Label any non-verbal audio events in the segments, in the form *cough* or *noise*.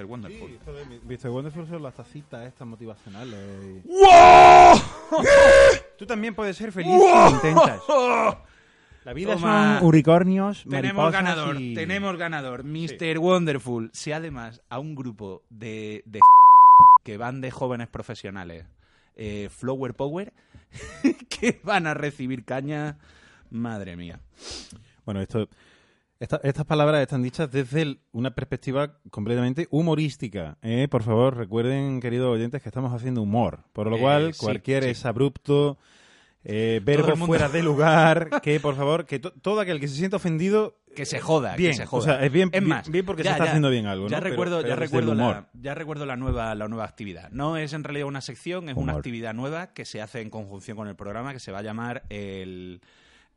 Mr. Wonderful. Mr. Wonderful son las tacitas estas motivacionales. ¡Wow! *laughs* Tú también puedes ser feliz si intentas. La vida Toma. son unicornios, Tenemos ganador, y- tenemos ganador. Mr. Wonderful. Si además a un grupo de, de *laughs* que van de jóvenes profesionales, eh, Flower Power, *laughs* que van a recibir caña, madre mía. Bueno, esto, esta- estas palabras están dichas desde el- una perspectiva completamente humorística. ¿eh? Por favor, recuerden, queridos oyentes, que estamos haciendo humor. Por lo Eh, cual, sí, cualquier sí. es abrupto, eh, verbo fuera de lugar, que por favor, que to- todo aquel que se sienta ofendido... Que se joda, bien, que se joda. o sea, es bien, Es más, bien porque ya, se está ya, haciendo bien algo, Ya recuerdo, pero ya desde recuerdo, el la, humor. ya recuerdo la nueva, la nueva actividad. No es en realidad una sección, es una actividad nueva que se hace en conjunción con el programa que se va a llamar el...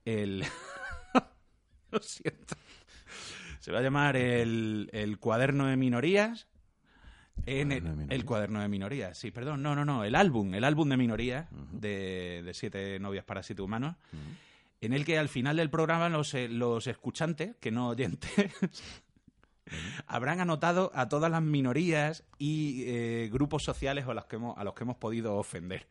el *laughs* Lo siento. Se va a llamar el, el cuaderno de minorías. En el, Cuaderno de minorías. el cuaderno de minorías, sí, perdón, no, no, no, el álbum, el álbum de minorías de, de Siete novias para siete humanos, en el que al final del programa los, eh, los escuchantes, que no oyentes, *laughs* habrán anotado a todas las minorías y eh, grupos sociales a los, que hemos, a los que hemos podido ofender.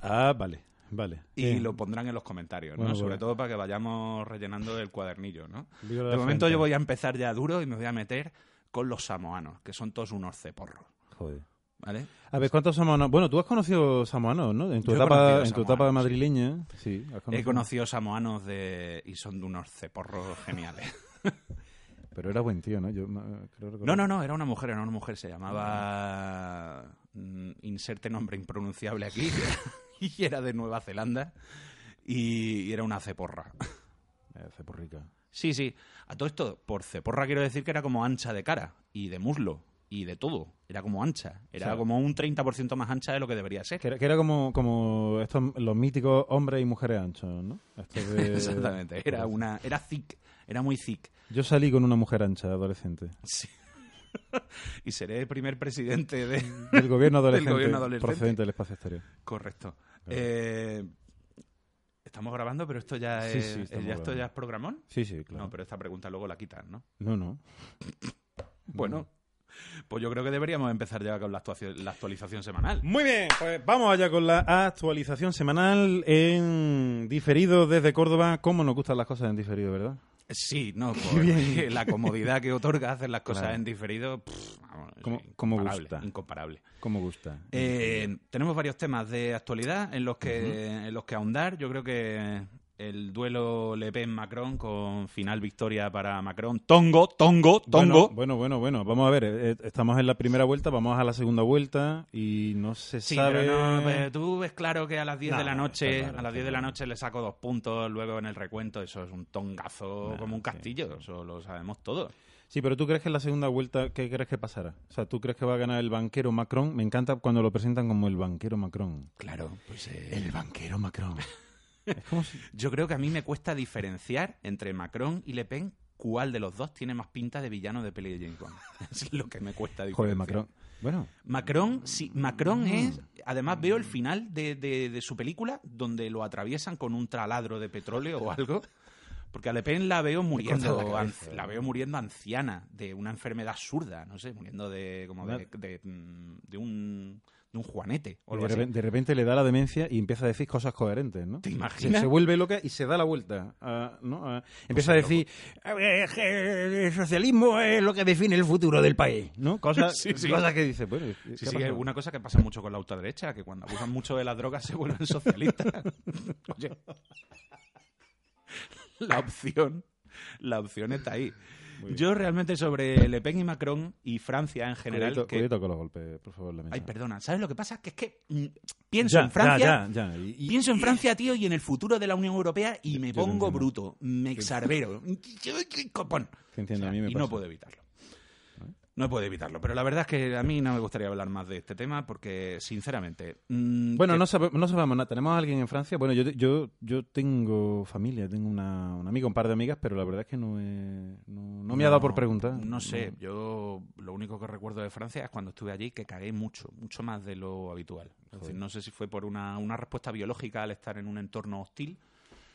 Ah, vale, vale. Y lo pondrán en los comentarios, ¿no? Bueno, Sobre bueno. todo para que vayamos rellenando el cuadernillo, ¿no? De momento gente. yo voy a empezar ya duro y me voy a meter con los samoanos, que son todos unos ceporros, Joder. ¿vale? A ver, ¿cuántos samoanos? Bueno, tú has conocido samoanos, ¿no? En tu Yo etapa, en tu etapa madrileña. Sí, has He conocido samoanos de... y son de unos ceporros geniales. *laughs* Pero era buen tío, ¿no? Yo creo No, no, no, era una mujer, era una mujer, se llamaba... mm, inserte nombre impronunciable aquí, *laughs* *laughs* y era de Nueva Zelanda, y, y era una ceporra. *laughs* Eh, ceporrica. Sí, sí, a todo esto, por ceporra quiero decir que era como ancha de cara, y de muslo, y de todo, era como ancha, era O sea, como un 30% más ancha de lo que debería ser. Que era, que era como, como estos, los míticos hombres y mujeres anchos, ¿no? De- *laughs* Exactamente, era una... era thick, era muy thick. Yo salí con una mujer ancha, adolescente. Sí. y seré el primer presidente de... Del gobierno Del gobierno adolescente. procedente del espacio exterior. Correcto. Eh, estamos grabando, pero esto ya Sí, es, sí, esto ya es programón. Sí, sí, claro. No, pero esta pregunta luego la quitan, ¿no? No, no. *laughs* Bueno, pues yo creo que deberíamos empezar ya con la, la actualización semanal. Muy bien, pues vamos allá con la actualización semanal en diferido desde Córdoba. ¿Cómo nos gustan las cosas en diferido, verdad? Sí, no, *laughs* porque *laughs* la comodidad que otorga hacer las cosas Claro. en diferido, pff, vamos, es ¿Cómo- cómo incomparable, gusta? incomparable. ¿Cómo gusta? Eh, tenemos varios temas de actualidad en los que en los que ahondar. Yo creo que el duelo Le Pen-Macron con final victoria para Macron. Tongo, tongo, tongo. Bueno, bueno, bueno, bueno. Vamos a ver, eh, estamos en la primera vuelta, vamos a la segunda vuelta y no se Sí, sabe... pero no, pero tú ves claro que a las 10 No, de la no, noche, claro, a las está 10 de la noche le saco dos puntos, luego en el recuento eso es un tongazo como un sí. castillo, eso lo sabemos todos. Sí, pero tú crees que en la segunda vuelta, ¿qué crees que pasará? O sea, ¿tú crees que va a ganar el banquero Macron? Me encanta cuando lo presentan como el banquero Macron. Claro, pues eh, El banquero Macron. *laughs* si... yo creo que a mí me cuesta diferenciar entre Macron y Le Pen cuál de los dos tiene más pinta de villano de peli de James Bond. *laughs* es lo que me cuesta diferenciar. Joder, Macron. Bueno, Macron, sí, Macron es. Además, veo el final de, de- de su película donde lo atraviesan con un taladro de petróleo o algo. Porque a Le Pen la veo muriendo, la cabeza, anci- la veo muriendo anciana de una enfermedad absurda, no sé, muriendo de como de, mm, de un de un juanete o de repente, de repente le da la demencia y empieza a decir cosas coherentes, ¿no? ¿Te Se, imaginas? se vuelve loca y se da la vuelta. ¿no? Empieza a Pues decir, "A ver, que el socialismo es lo que define el futuro del país, ¿no? Cosas, *laughs* Sí, sí. cosas que dice, bueno, una cosa que pasa mucho con la ultraderecha, que cuando abusan mucho de las drogas se vuelven socialistas. *laughs* Oye, la opción, la opción está ahí. Yo realmente sobre Le Pen y Macron y Francia en general, Cuidado, que- cuidado con los golpes, por favor, la mesa. ay, perdona, ¿sabes lo que pasa? Que es que mm, pienso Ya, en Francia, ya, ya, ya. Y- pienso en Francia, tío, y en el futuro de la Unión Europea y me pongo bruto, me exarbero, *laughs* copón. O sea, y no puedo evitarlo. No puedo evitarlo, pero la verdad es que a mí no me gustaría hablar más de este tema porque, sinceramente... mm, Bueno, que- no, sabe- no sabemos nada. ¿Tenemos a alguien en Francia? Bueno, yo, yo, yo tengo familia, tengo una, una amiga, un par de amigas, pero la verdad es que no, he- no, no me ha dado por preguntar. No sé, yo lo único que recuerdo de Francia es cuando estuve allí que cagué mucho, mucho más de lo habitual. Es decir, no sé si fue por una, una respuesta biológica al estar en un entorno hostil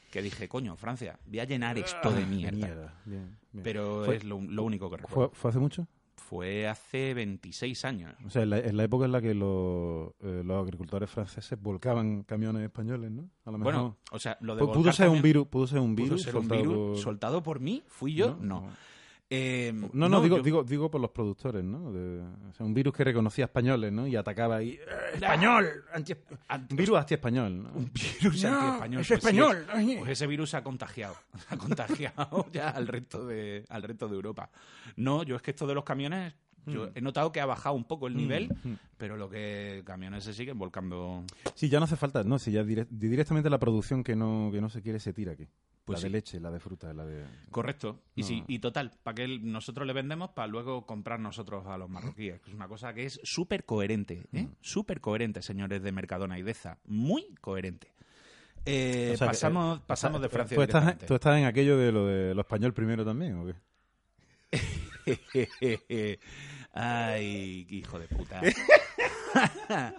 que dije, coño, Francia, voy a llenar esto de Ah, mierda. Bien, bien. Pero es lo, lo único que recuerdo. ¿Fue, fue hace mucho? Fue hace 26 años. O sea, en la, en la época en la que los, eh, los agricultores franceses volcaban camiones españoles, ¿no? A lo mejor. Bueno, o sea, lo de Pu- pudo ser un virus, pudo ser un pudo virus, ser un soltado virus por- soltado por mí, fui yo, no. Eh, No, no, digo, yo- digo, digo por los productores, ¿no? De- o sea, un virus que reconocía españoles, ¿no? Y atacaba ahí. ¡eh, ¡Español! Anti- un virus anti-español, ¿no? un virus *laughs* No, antiespañol. es pues sí, español. Pues ese virus se ha contagiado. *laughs* Se ha contagiado ya al resto de, al resto de Europa. No, yo es que esto de los camiones, yo Mm. he notado que ha bajado un poco el nivel, mm. pero lo que camiones se siguen volcando. Sí, ya no hace falta, no, si ya dire- directamente la producción que no, que no se quiere se tira aquí. Pues la de sí. leche, la de fruta, la de... Correcto. Y No. sí, y total, para que nosotros le vendemos para luego comprar nosotros a los marroquíes. Es una cosa que es súper coherente, ¿eh? Mm. Súper coherente, señores de Mercadona y Deza. Muy coherente. Eh, O sea, que, pasamos eh, pasamos de Francia ¿tú estás, directamente. ¿Tú estás en aquello de lo de lo español primero también o qué? *laughs* Ay, hijo de puta. *laughs*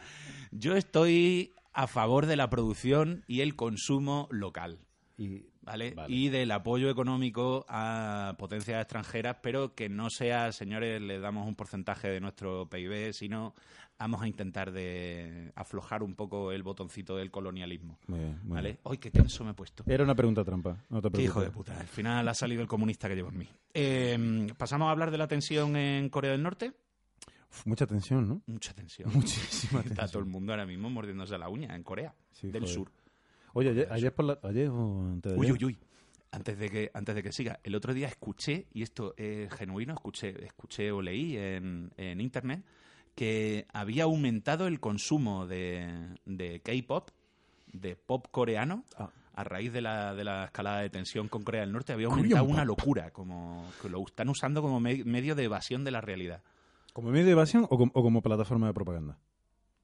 Yo estoy a favor de la producción y el consumo local. Y, ¿Vale? Vale. Y del apoyo económico a potencias extranjeras, pero que no sea, señores, le damos un porcentaje de nuestro PIB, sino vamos a intentar de aflojar un poco el botoncito del colonialismo. muy bien, muy ¿Vale? bien. ¡Ay, qué tenso me he puesto! Era una pregunta trampa, no te Qué hijo de puta. Al final ha salido el comunista que llevo en mí. Eh, Pasamos a hablar de la tensión en Corea del Norte. Uf, mucha tensión, ¿no? Mucha tensión. *laughs* Muchísima Está todo el mundo ahora mismo mordiéndose la uña en Corea Sí, del joder. Sur. Oye, ayer, ayer por la... Ayer antes de Uy, uy, uy. Antes de que antes de que siga, el otro día escuché y esto es genuino, escuché escuché o leí en, en internet que había aumentado el consumo de, de K-pop, de pop coreano, Ah. a raíz de la, de la escalada de tensión con Corea del Norte. Había Korean aumentado pop. una locura, como que lo están usando como me- medio de evasión de la realidad. ¿Como medio de evasión o como plataforma de propaganda?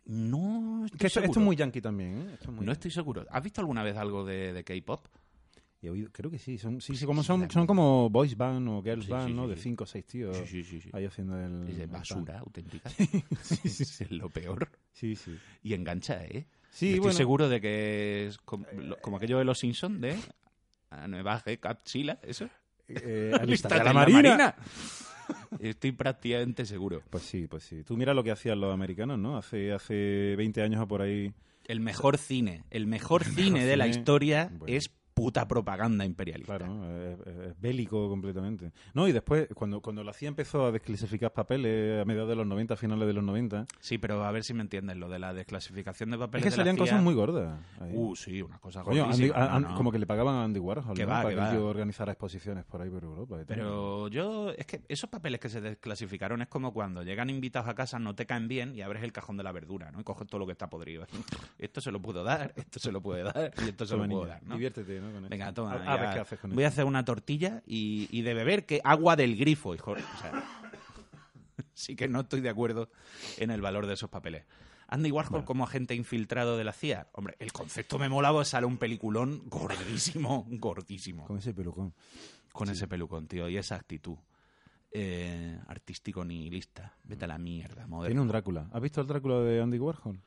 No estoy Que esto, esto seguro. es muy yankee también, ¿eh? Esto es muy No yankee. estoy seguro. ¿Has visto alguna vez algo de, de K-pop? He oído- creo que sí, son, sí, sí, como son, la- son como boys band o girls Sí, band, sí, ¿no? De cinco o seis tíos ahí haciendo el... Es de el basura auténtica. *laughs* sí, sí. *laughs* es lo peor. Sí, sí. Y engancha, ¿eh? Sí, Estoy bueno. seguro de que es como, lo- como aquello de los Simpsons de a nueva G Capsila, ¿eso? Eh, *laughs* Alistate alistate a en la marina. Estoy prácticamente seguro. Pues sí, pues sí. Tú mira lo que hacían los americanos, ¿no? Hace, hace 20 años o por ahí. El mejor cine, el mejor cine de la historia bueno. es puta propaganda imperialista. Claro, es, es- es bélico completamente. No, y después, cuando, cuando la CIA empezó a desclasificar papeles a mediados de los 90, finales de los 90, Sí, pero a ver si me entiendes lo de la desclasificación de es papeles que de la salían CIA. cosas muy gordas. ahí. Uh, sí, una cosa Coño, gordísima, Andy- a- no, an- no. como que le pagaban a Andy Warhol Que ¿no? va, para que que tío organizara exposiciones por ahí por Europa. y tal. Pero yo, es que esos papeles que se desclasificaron es como cuando llegan invitados a casa, no te caen bien y abres el cajón de la verdura, ¿no? Y coges todo lo que está podrido. *laughs* Esto se lo puedo dar, esto se lo puede dar y esto se lo puedo dar, ¿no? Diviértete, ¿no? Con esto. Venga, toma. A, a ya. ver qué haces con Voy a hacer una tortilla y, y de beber que agua del grifo, hijo. O sea, *laughs* sí que no estoy de acuerdo en el valor de esos papeles. Andy Warhol como agente infiltrado de la CIA. Hombre, el concepto me molaba, sale un peliculón gordísimo, gordísimo. Con ese pelucón. Con ese pelucón, tío, y esa actitud. Eh, artístico nihilista. Vete a la mierda, Tiene moderno. un Drácula. ¿Has visto el Drácula de Andy Warhol?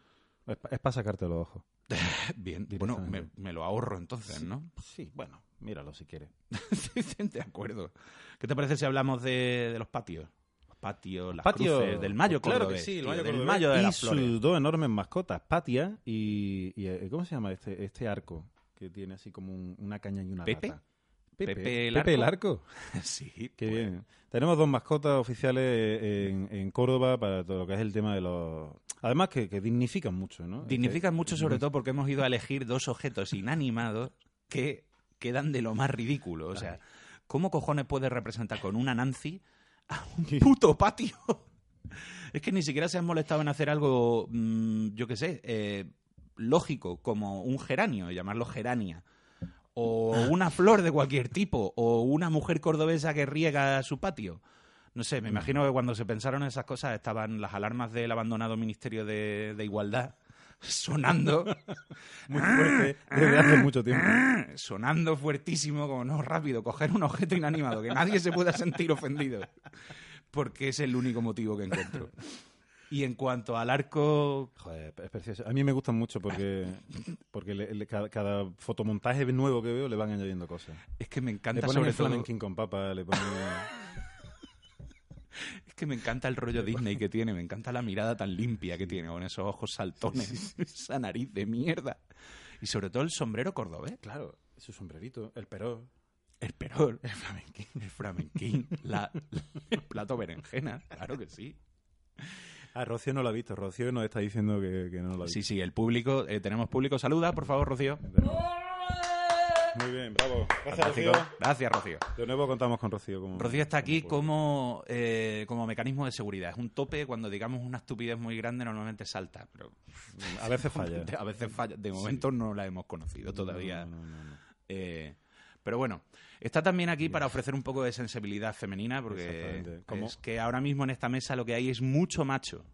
Es, para sacarte los ojos. *laughs* Bien, bueno, me, lo ahorro entonces, ¿no? Sí, bueno, míralo si quieres. *laughs* de acuerdo. ¿Qué te parece si hablamos de, de los patios? Los patios, las Patio. cruces, del mayo Claro que sí, el mayo del mayo de y sus dos enormes mascotas, Patia y, y, eh, ¿cómo se llama este este arco que tiene así como un- una caña y una ¿Pepe? rata? Pepe, Pepe el Pepe el arco. arco. *laughs* sí, Qué pues, bien. Tenemos dos mascotas oficiales en, en Córdoba para todo lo que es el tema de los... Además que, que dignifican mucho, ¿no? Dignifican mucho, sobre todo porque hemos ido a elegir dos objetos inanimados que quedan de lo más ridículo. O sea, ¿cómo cojones puedes representar con una Nancy a un puto patio? *laughs* es que ni siquiera se han molestado en hacer algo, mm, yo qué sé, eh, lógico, como un geranio, llamarlo gerania. O una flor de cualquier tipo, o una mujer cordobesa que riega su patio. No sé, me imagino que cuando se pensaron esas cosas estaban las alarmas del abandonado Ministerio de, de Igualdad *laughs* sonando, *laughs* Muy fuerte desde hace mucho tiempo. *laughs* sonando fuertísimo, como no, rápido, coger un objeto inanimado, que nadie se pueda sentir ofendido, porque es el único motivo que encuentro. Y en cuanto al arco, Joder, es precioso. A mí me gustan mucho porque, *laughs* porque le- le- cada, cada fotomontaje nuevo que veo le van añadiendo cosas. es que me Le encanta ponen sobre el todo... flamenquín con papa, le ponen... *laughs* que me encanta el rollo Disney que tiene, me encanta la mirada tan limpia que tiene, con esos ojos saltones, *laughs* esa nariz de mierda. Y sobre todo el sombrero cordobés. Claro, su sombrerito, el peró. El perol, el flamenquín, el flamenquín, la, el plato berenjena, claro que sí. Ah, Rocío no lo ha visto. Rocío nos está diciendo que, que no lo ha visto. Sí, sí, el público, eh, tenemos público. Saluda, por favor, Rocío. Muy bien, bravo. Gracias. Rocío. Gracias, Rocío. De nuevo contamos con Rocío. Como, Rocío está aquí como eh, como mecanismo de seguridad. Es un tope cuando digamos una estupidez muy grande, normalmente salta, pero A veces falla. *laughs* a veces falla. De momento no la hemos conocido todavía. No, no, no, no. Eh, pero bueno, está también aquí para ofrecer un poco de sensibilidad femenina, porque es que ahora mismo en esta mesa lo que hay es mucho macho.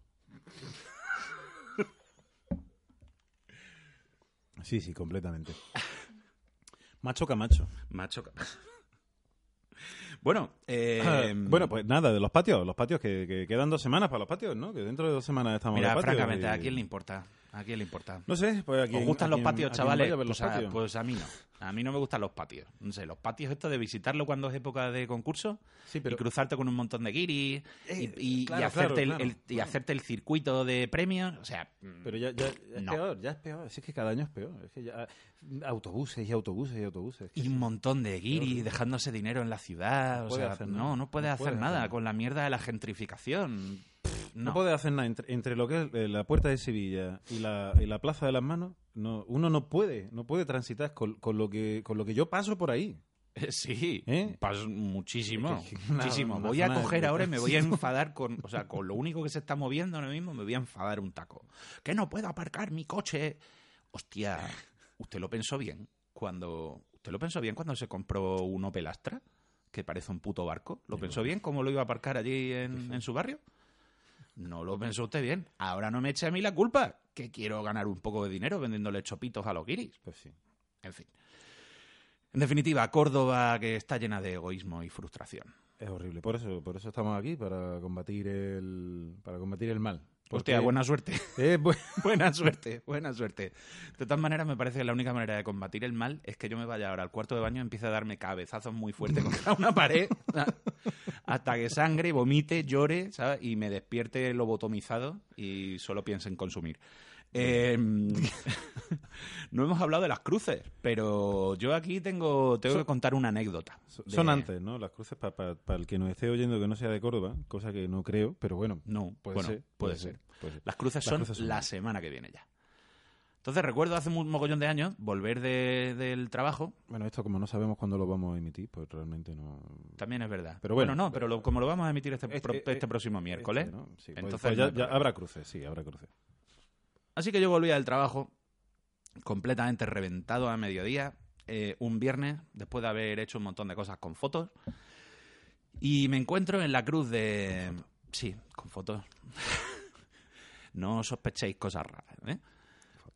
Sí, sí, completamente. *laughs* Macho Camacho. Macho. *laughs* bueno, eh, bueno, pues nada, de los patios. Los patios que, que quedan dos semanas para los patios, ¿no? Que dentro de dos semanas estamos mira, en los patios francamente, y- ¿a quién le importa? ¿A quién le importa? No sé, pues aquí. ¿Os gustan los patios, chavales? Pues, a, pues a mí no. A mí no me gustan los patios. No sé, los patios esto de visitarlo cuando es época de concurso Sí, pero- y cruzarte con un montón de guiris y, Eh, y- y claro, hacerte, claro, el- claro, el, y claro. hacerte el circuito de premios. O sea, Pero ya, ya, ya es peor, ya es peor. Es que cada año es peor. Es que ya, autobuses y autobuses y autobuses. Es que y un montón de guiris dejándose dinero en la ciudad. No o sea, no, no puede No hacer puede hacer nada nada. con la mierda de la gentrificación. Pff, no. no. puede hacer nada entre, entre lo que es eh, la puerta de Sevilla y la, y la plaza de las manos. No, uno no puede, no puede transitar con, con lo que con lo que yo paso por ahí. *laughs* Sí, ¿Eh? muchísimo, Es que- muchísimo. voy a coger ahora y me voy a *laughs* enfadar con, o sea, con lo único que se está moviendo ahora mismo, me voy a enfadar un taco. Que no puedo aparcar mi coche. Hostia, ¿usted lo pensó bien cuando, usted lo pensó bien cuando se compró un Opel Astra? Que parece un puto barco. ¿Lo pensó bien cómo lo iba a aparcar allí en, en su barrio? No lo pensó usted bien. Ahora no me eche a mí la culpa, que quiero ganar un poco de dinero vendiéndole chopitos a los guiris. Pues sí. En fin. En definitiva, Córdoba que está llena de egoísmo y frustración. Es horrible. Por eso, por eso estamos aquí, para combatir el, para combatir el mal. Porque- Hostia, buena suerte. *laughs* Eh, bu- *laughs* buena suerte, buena suerte. De todas maneras, me parece que la única manera de combatir el mal es que yo me vaya ahora al cuarto de baño y empiece a darme cabezazos muy fuertes *laughs* contra una pared hasta que sangre, vomite, llore ¿sabes? y me despierte lobotomizado y solo piense en consumir. Eh, *laughs* no hemos hablado de las cruces, pero yo aquí tengo, tengo que contar una anécdota. son de- son antes, ¿no? Las cruces para el que nos esté oyendo que no sea de Córdoba, cosa que no creo, pero bueno. No, Puede bueno, ser, puede, puede ser. ser, puede ser. Las cruces Las son cruces son- la semana que viene ya. Entonces recuerdo hace un mogollón de años volver de- del trabajo. Bueno, esto como no sabemos cuándo lo vamos a emitir, pues realmente no... También es verdad. Pero bueno. no, pero lo- como lo vamos a emitir este, Este- pro- este próximo miércoles. Este, ¿no? Sí, entonces pues ya, ya habrá cruces, sí, habrá cruces. Así que yo volví del trabajo completamente reventado a mediodía, eh, un viernes, después de haber hecho un montón de cosas con fotos. Y me encuentro en la cruz de... Sí, con fotos. *laughs* no sospechéis cosas raras, ¿eh?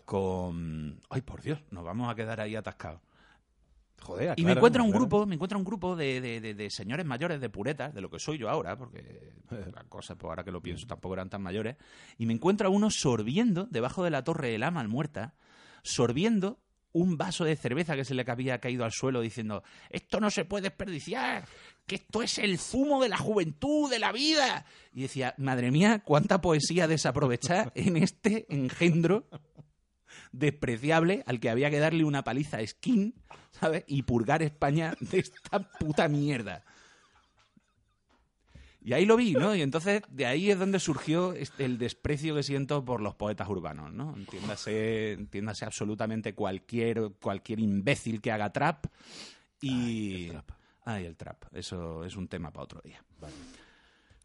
Con... Ay, por Dios, nos vamos a quedar ahí atascados. Joder, Y me encuentro un grupo, me encuentro un grupo de, de- de- de señores mayores, de puretas, de lo que soy yo ahora, porque *laughs* las cosas, pues ahora que lo pienso, tampoco eran tan mayores. Y me encuentro a uno sorbiendo debajo de la torre de la Malmuerta, sorbiendo un vaso de cerveza que se le había caído al suelo diciendo, esto no se puede desperdiciar, que esto es el zumo de la juventud, de la vida. Y decía, madre mía, cuánta poesía desaprovechada en este engendro despreciable al que había que darle una paliza a Skin, ¿sabes? Y purgar España de esta puta mierda. Y ahí lo vi, ¿no? Y entonces de ahí es donde surgió el desprecio que siento por los poetas urbanos, ¿no? Entiéndase, entiéndase absolutamente cualquier, cualquier imbécil que haga trap y... el trap. Ay, el trap. Eso es un tema para otro día.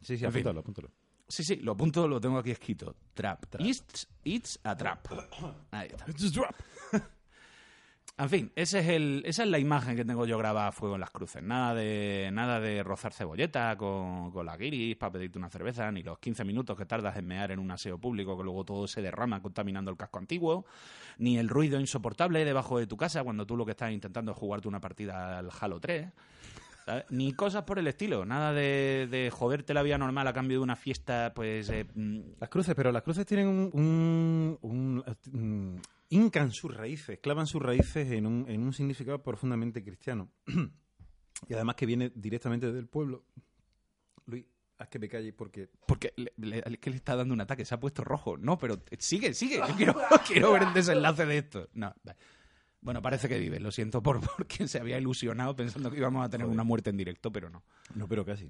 Sí, sí, apúntalo, apúntalo. Sí, sí, lo apunto, lo tengo aquí escrito. Trap. It's, it's a trap. Ahí está. *laughs* En fin, ese es el, esa es la imagen que tengo yo grabada a fuego en las cruces. Nada de, nada de rozar cebolleta con, con la guiris para pedirte una cerveza, ni los 15 minutos que tardas en mear en un aseo público que luego todo se derrama contaminando el casco antiguo, ni el ruido insoportable debajo de tu casa cuando tú lo que estás intentando es jugarte una partida al Halo 3. ¿Sabes? Ni cosas por el estilo, nada de, de joderte la vida normal a cambio de una fiesta, pues... eh, mm, Las cruces, pero las cruces tienen un... un, un- mm, hincan sus raíces, clavan sus raíces en un, en un significado profundamente cristiano. *clears throat* y además que viene directamente del pueblo. Luis, Haz que me calle porque... Porque le, le- es que le está dando un ataque, se ha puesto rojo. No, pero sigue, sigue. Yo *laughs* quiero, quiero ver el desenlace de esto. No, vale. Bueno, parece que vive. Lo siento por *laughs* porque se había ilusionado pensando que íbamos a tener Joder. una muerte en directo, pero no. No, pero casi.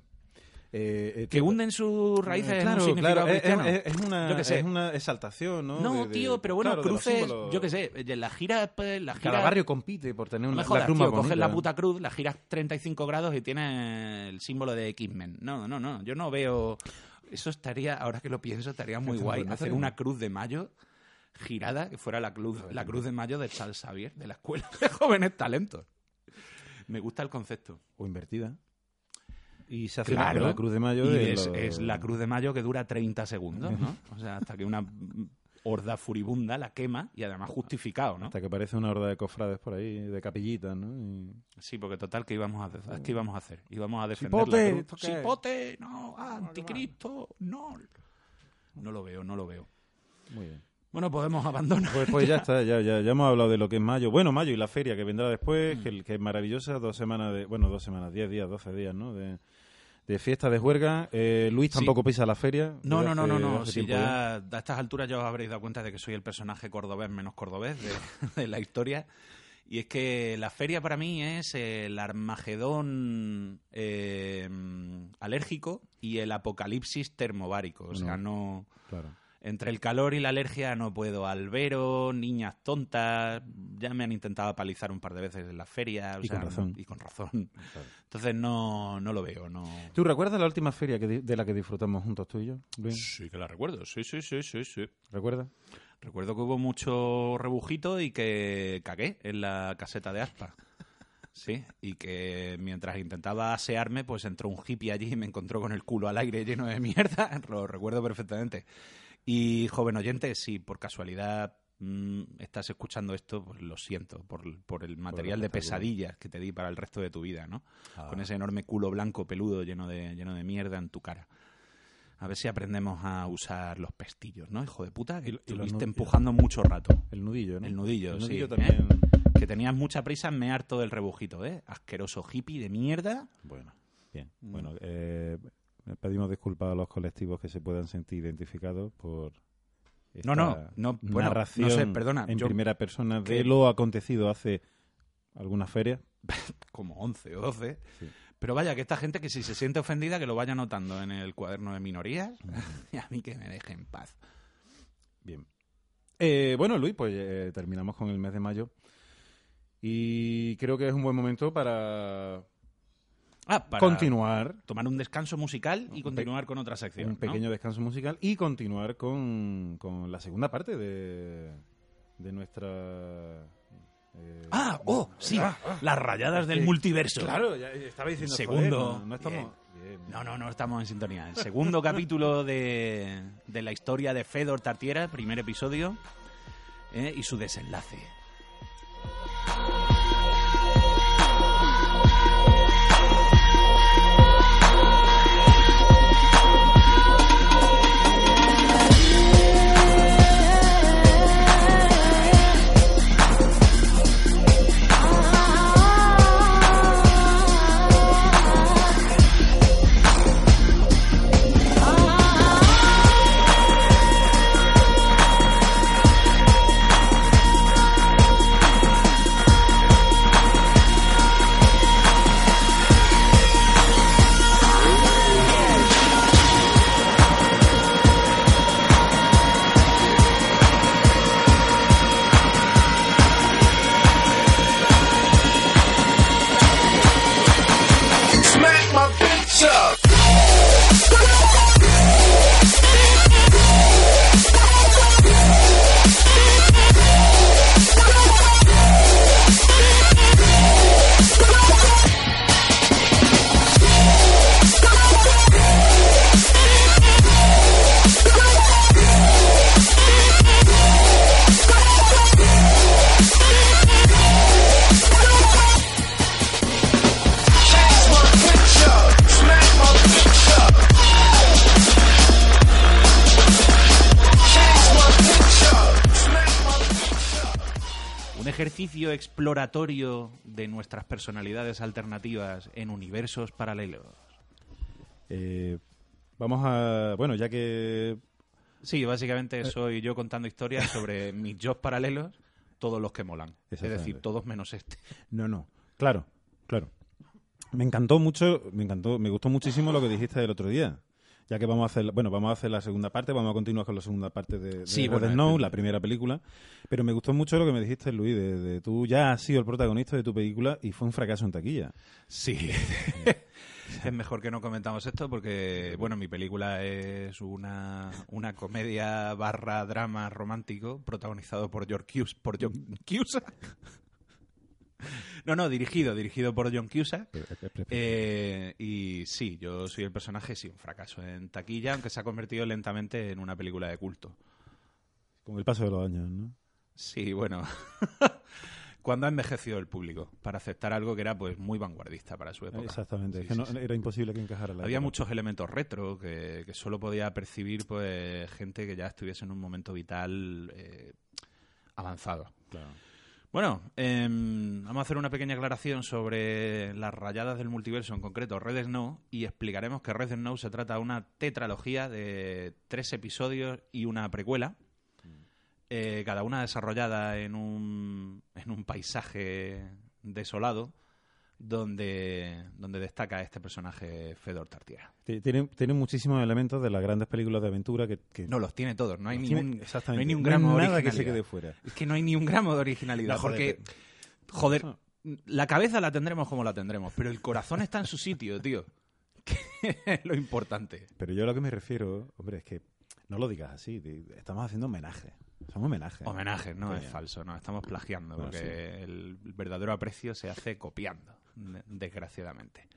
Eh, eh, Que hunden sus raíces en un claro, es, una, es exaltación, ¿no? No, De- de- tío, pero bueno, claro, cruces, yo qué sé, de la gira, pues, la gira... Cada barrio compite por tener No una me jodas, la tío, coges la puta cruz, la giras 35 grados y tienes el símbolo de X-Men. No, no, no, yo no veo... Eso estaría, ahora que lo pienso, estaría muy guay. no Hacer una cruz de mayo girada, que fuera la cruz, la cruz de mayo de Charles Xavier, de la Escuela de Jóvenes Talentos. Me gusta el concepto. O invertida. Y se hace Claro. la cruz de mayo. Y de es, la cruz de mayo que dura 30 segundos, ¿no? O sea, hasta que una horda furibunda la quema y además justificado, ¿no? Hasta que aparece una horda de cofrades por ahí, de capillitas, ¿no? Y- Sí, porque total, ¿qué íbamos a hacer? ¿Qué íbamos a hacer? Íbamos a defender Cipote, la cruz. ¿esto qué es? ¡Cipote! ¡No! ¡Anticristo! ¡No! No lo veo, no lo veo. Muy bien. Bueno, podemos abandonar. Pues, pues ya está, ya, ya, ya hemos hablado de lo que es mayo. Bueno, mayo y la feria que vendrá después, que, que es maravillosa, dos semanas de, bueno, dos semanas, diez días, doce días, ¿no? De, de fiesta de juerga. Eh, Luis Sí. tampoco pisa la feria. No, no, no, no, no. Si ya a estas alturas ya os habréis dado cuenta de que soy el personaje cordobés menos cordobés de, *laughs* de la historia. Y es que la feria para mí es el Armagedón eh, alérgico y el apocalipsis termobárico. O sea, Bueno. no... Claro. Entre el calor y la alergia no puedo. Albero, niñas tontas, ya me han intentado palizar un par de veces en la feria. o Y sea, con razón. Y con razón. *laughs* Entonces no, no lo veo, no... ¿Tú recuerdas la última feria que de la que disfrutamos juntos tú y yo? Sí que la recuerdo, sí, sí, sí, sí, sí. ¿Recuerdas? Recuerdo que hubo mucho rebujito y que cagué en la caseta de aspa. *laughs* Sí, y que mientras intentaba asearme, pues entró un hippie allí y me encontró con el culo al aire lleno de mierda. *laughs* Lo recuerdo perfectamente. Y joven oyente, si por casualidad mm, estás escuchando esto, pues lo siento por, por el material de pesadillas que te di para el resto de tu vida, ¿no? Con ese enorme culo blanco peludo lleno de, lleno de mierda en tu cara. A ver si aprendemos a usar los pestillos, ¿no, hijo de puta? Que estuviste empujando mucho rato. El nudillo, ¿no? El nudillo, El sí, nudillo ¿eh? también. Que tenías mucha prisa en mear todo el rebujito, ¿eh? Asqueroso hippie de mierda. Bueno, bien. Bueno, eh, pedimos disculpas a los colectivos que se puedan sentir identificados por esta No, no, no, bueno, narración no sé, perdona, en yo- primera persona de que- lo acontecido hace algunas ferias. *laughs* Como 11 o 12. Sí. Pero vaya, que esta gente que si se siente ofendida que lo vaya anotando en el cuaderno de minorías *laughs* y a mí que me deje en paz. Bien. Eh, bueno, Luis, pues eh, terminamos con el mes de mayo. Y creo que es un buen momento para, Ah, para continuar tomar un descanso musical y continuar con otra sección. un ¿no? pequeño descanso musical y continuar con, con la segunda parte de, de nuestra... eh, Ah, oh, sí, las rayadas del que- multiverso. Claro, ya estaba diciendo... Segundo. joder, no, no estamos... bien. No, no, no estamos en sintonía. El segundo *laughs* capítulo de, de la historia de Fedor Tartiera, primer episodio, ¿eh? y su desenlace. Exploratorio de nuestras personalidades alternativas en universos paralelos. Eh, Vamos a. Bueno, ya que. Sí, Eh. básicamente soy yo contando historias sobre *laughs* mis jobs paralelos, todos los que molan. Es decir, todos menos este. No, no. Claro, claro. Me encantó mucho, me encantó, me gustó muchísimo lo que dijiste el otro día. Ya que vamos a hacer, bueno, vamos a hacer la segunda parte, vamos a continuar con la segunda parte de, de Sí, bueno, Snow, el- la primera película. Pero me gustó mucho lo que me dijiste, Luis, de, de tú ya has sido el protagonista de tu película y fue un fracaso en taquilla. Sí. *laughs* es mejor que no comentamos esto porque, bueno, mi película es una, una comedia barra drama romántico protagonizado por John Cusack. Por John Cusack. No, no, dirigido, dirigido por John Cusack. Eh, y sí, yo soy el personaje, sí, un fracaso en taquilla, aunque se ha convertido lentamente en una película de culto. Con el paso de los años, ¿no? Sí, bueno. *laughs* Cuando ha envejecido el público para aceptar algo que era pues muy vanguardista para su época. Exactamente, Sí, es que sí, no- sí. era imposible que encajara la Había época. muchos elementos retro que, que solo podía percibir pues gente que ya estuviese en un momento vital eh, avanzado. Claro. Bueno, em, vamos a hacer una pequeña aclaración sobre las rayadas del multiverso, en concreto Red Snow, y explicaremos que Red Snow se trata de una tetralogía de tres episodios y una precuela, eh, cada una desarrollada en un, en un paisaje desolado, donde, donde destaca este personaje Fedor Tartiera. Ti- Tiene, tiene muchísimos elementos de las grandes películas de aventura que... que No, los tiene todos, no hay, ningún, no hay ni un No hay gramo de nada que se originalidad. quede fuera. Es que no hay ni un gramo de originalidad, No, joder, porque, joder, Eso- la cabeza la tendremos como la tendremos, pero el corazón está en su sitio, tío. *laughs* Que es lo importante. Pero yo a lo que me refiero, hombre, es que no lo digas así. Estamos haciendo homenaje. Son homenajes. Homenaje, no Coño. es falso, no, estamos plagiando, Bueno, porque sí. el verdadero aprecio se hace copiando, desgraciadamente.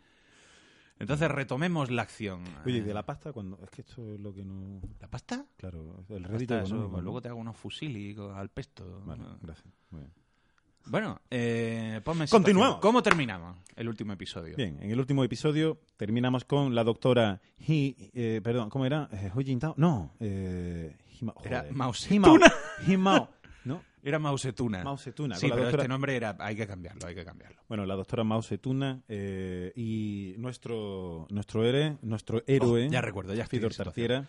Entonces retomemos la acción. Oye, ¿y de la pasta cuando Es que esto es lo que no... ¿La pasta? Claro, el Pasta, rédito eso, pues luego te hago unos fusilis al pesto. Vale, ¿no? gracias. Muy bien. Bueno, eh, ponme Continuamos. ¿Cómo terminamos el último episodio? Bien, en el último episodio terminamos con la doctora He, eh, perdón, ¿cómo era? Eh, Jintao. No, eh, Hima- Era. Mao Himao. Himao. Era. Mao Zedong, Sí, pero doctora- este nombre era, hay que cambiarlo, hay que cambiarlo. Bueno, la doctora Zedong eh, y nuestro nuestro héroe, nuestro héroe, Oh, ya recuerdo, ya situación. Tartiera,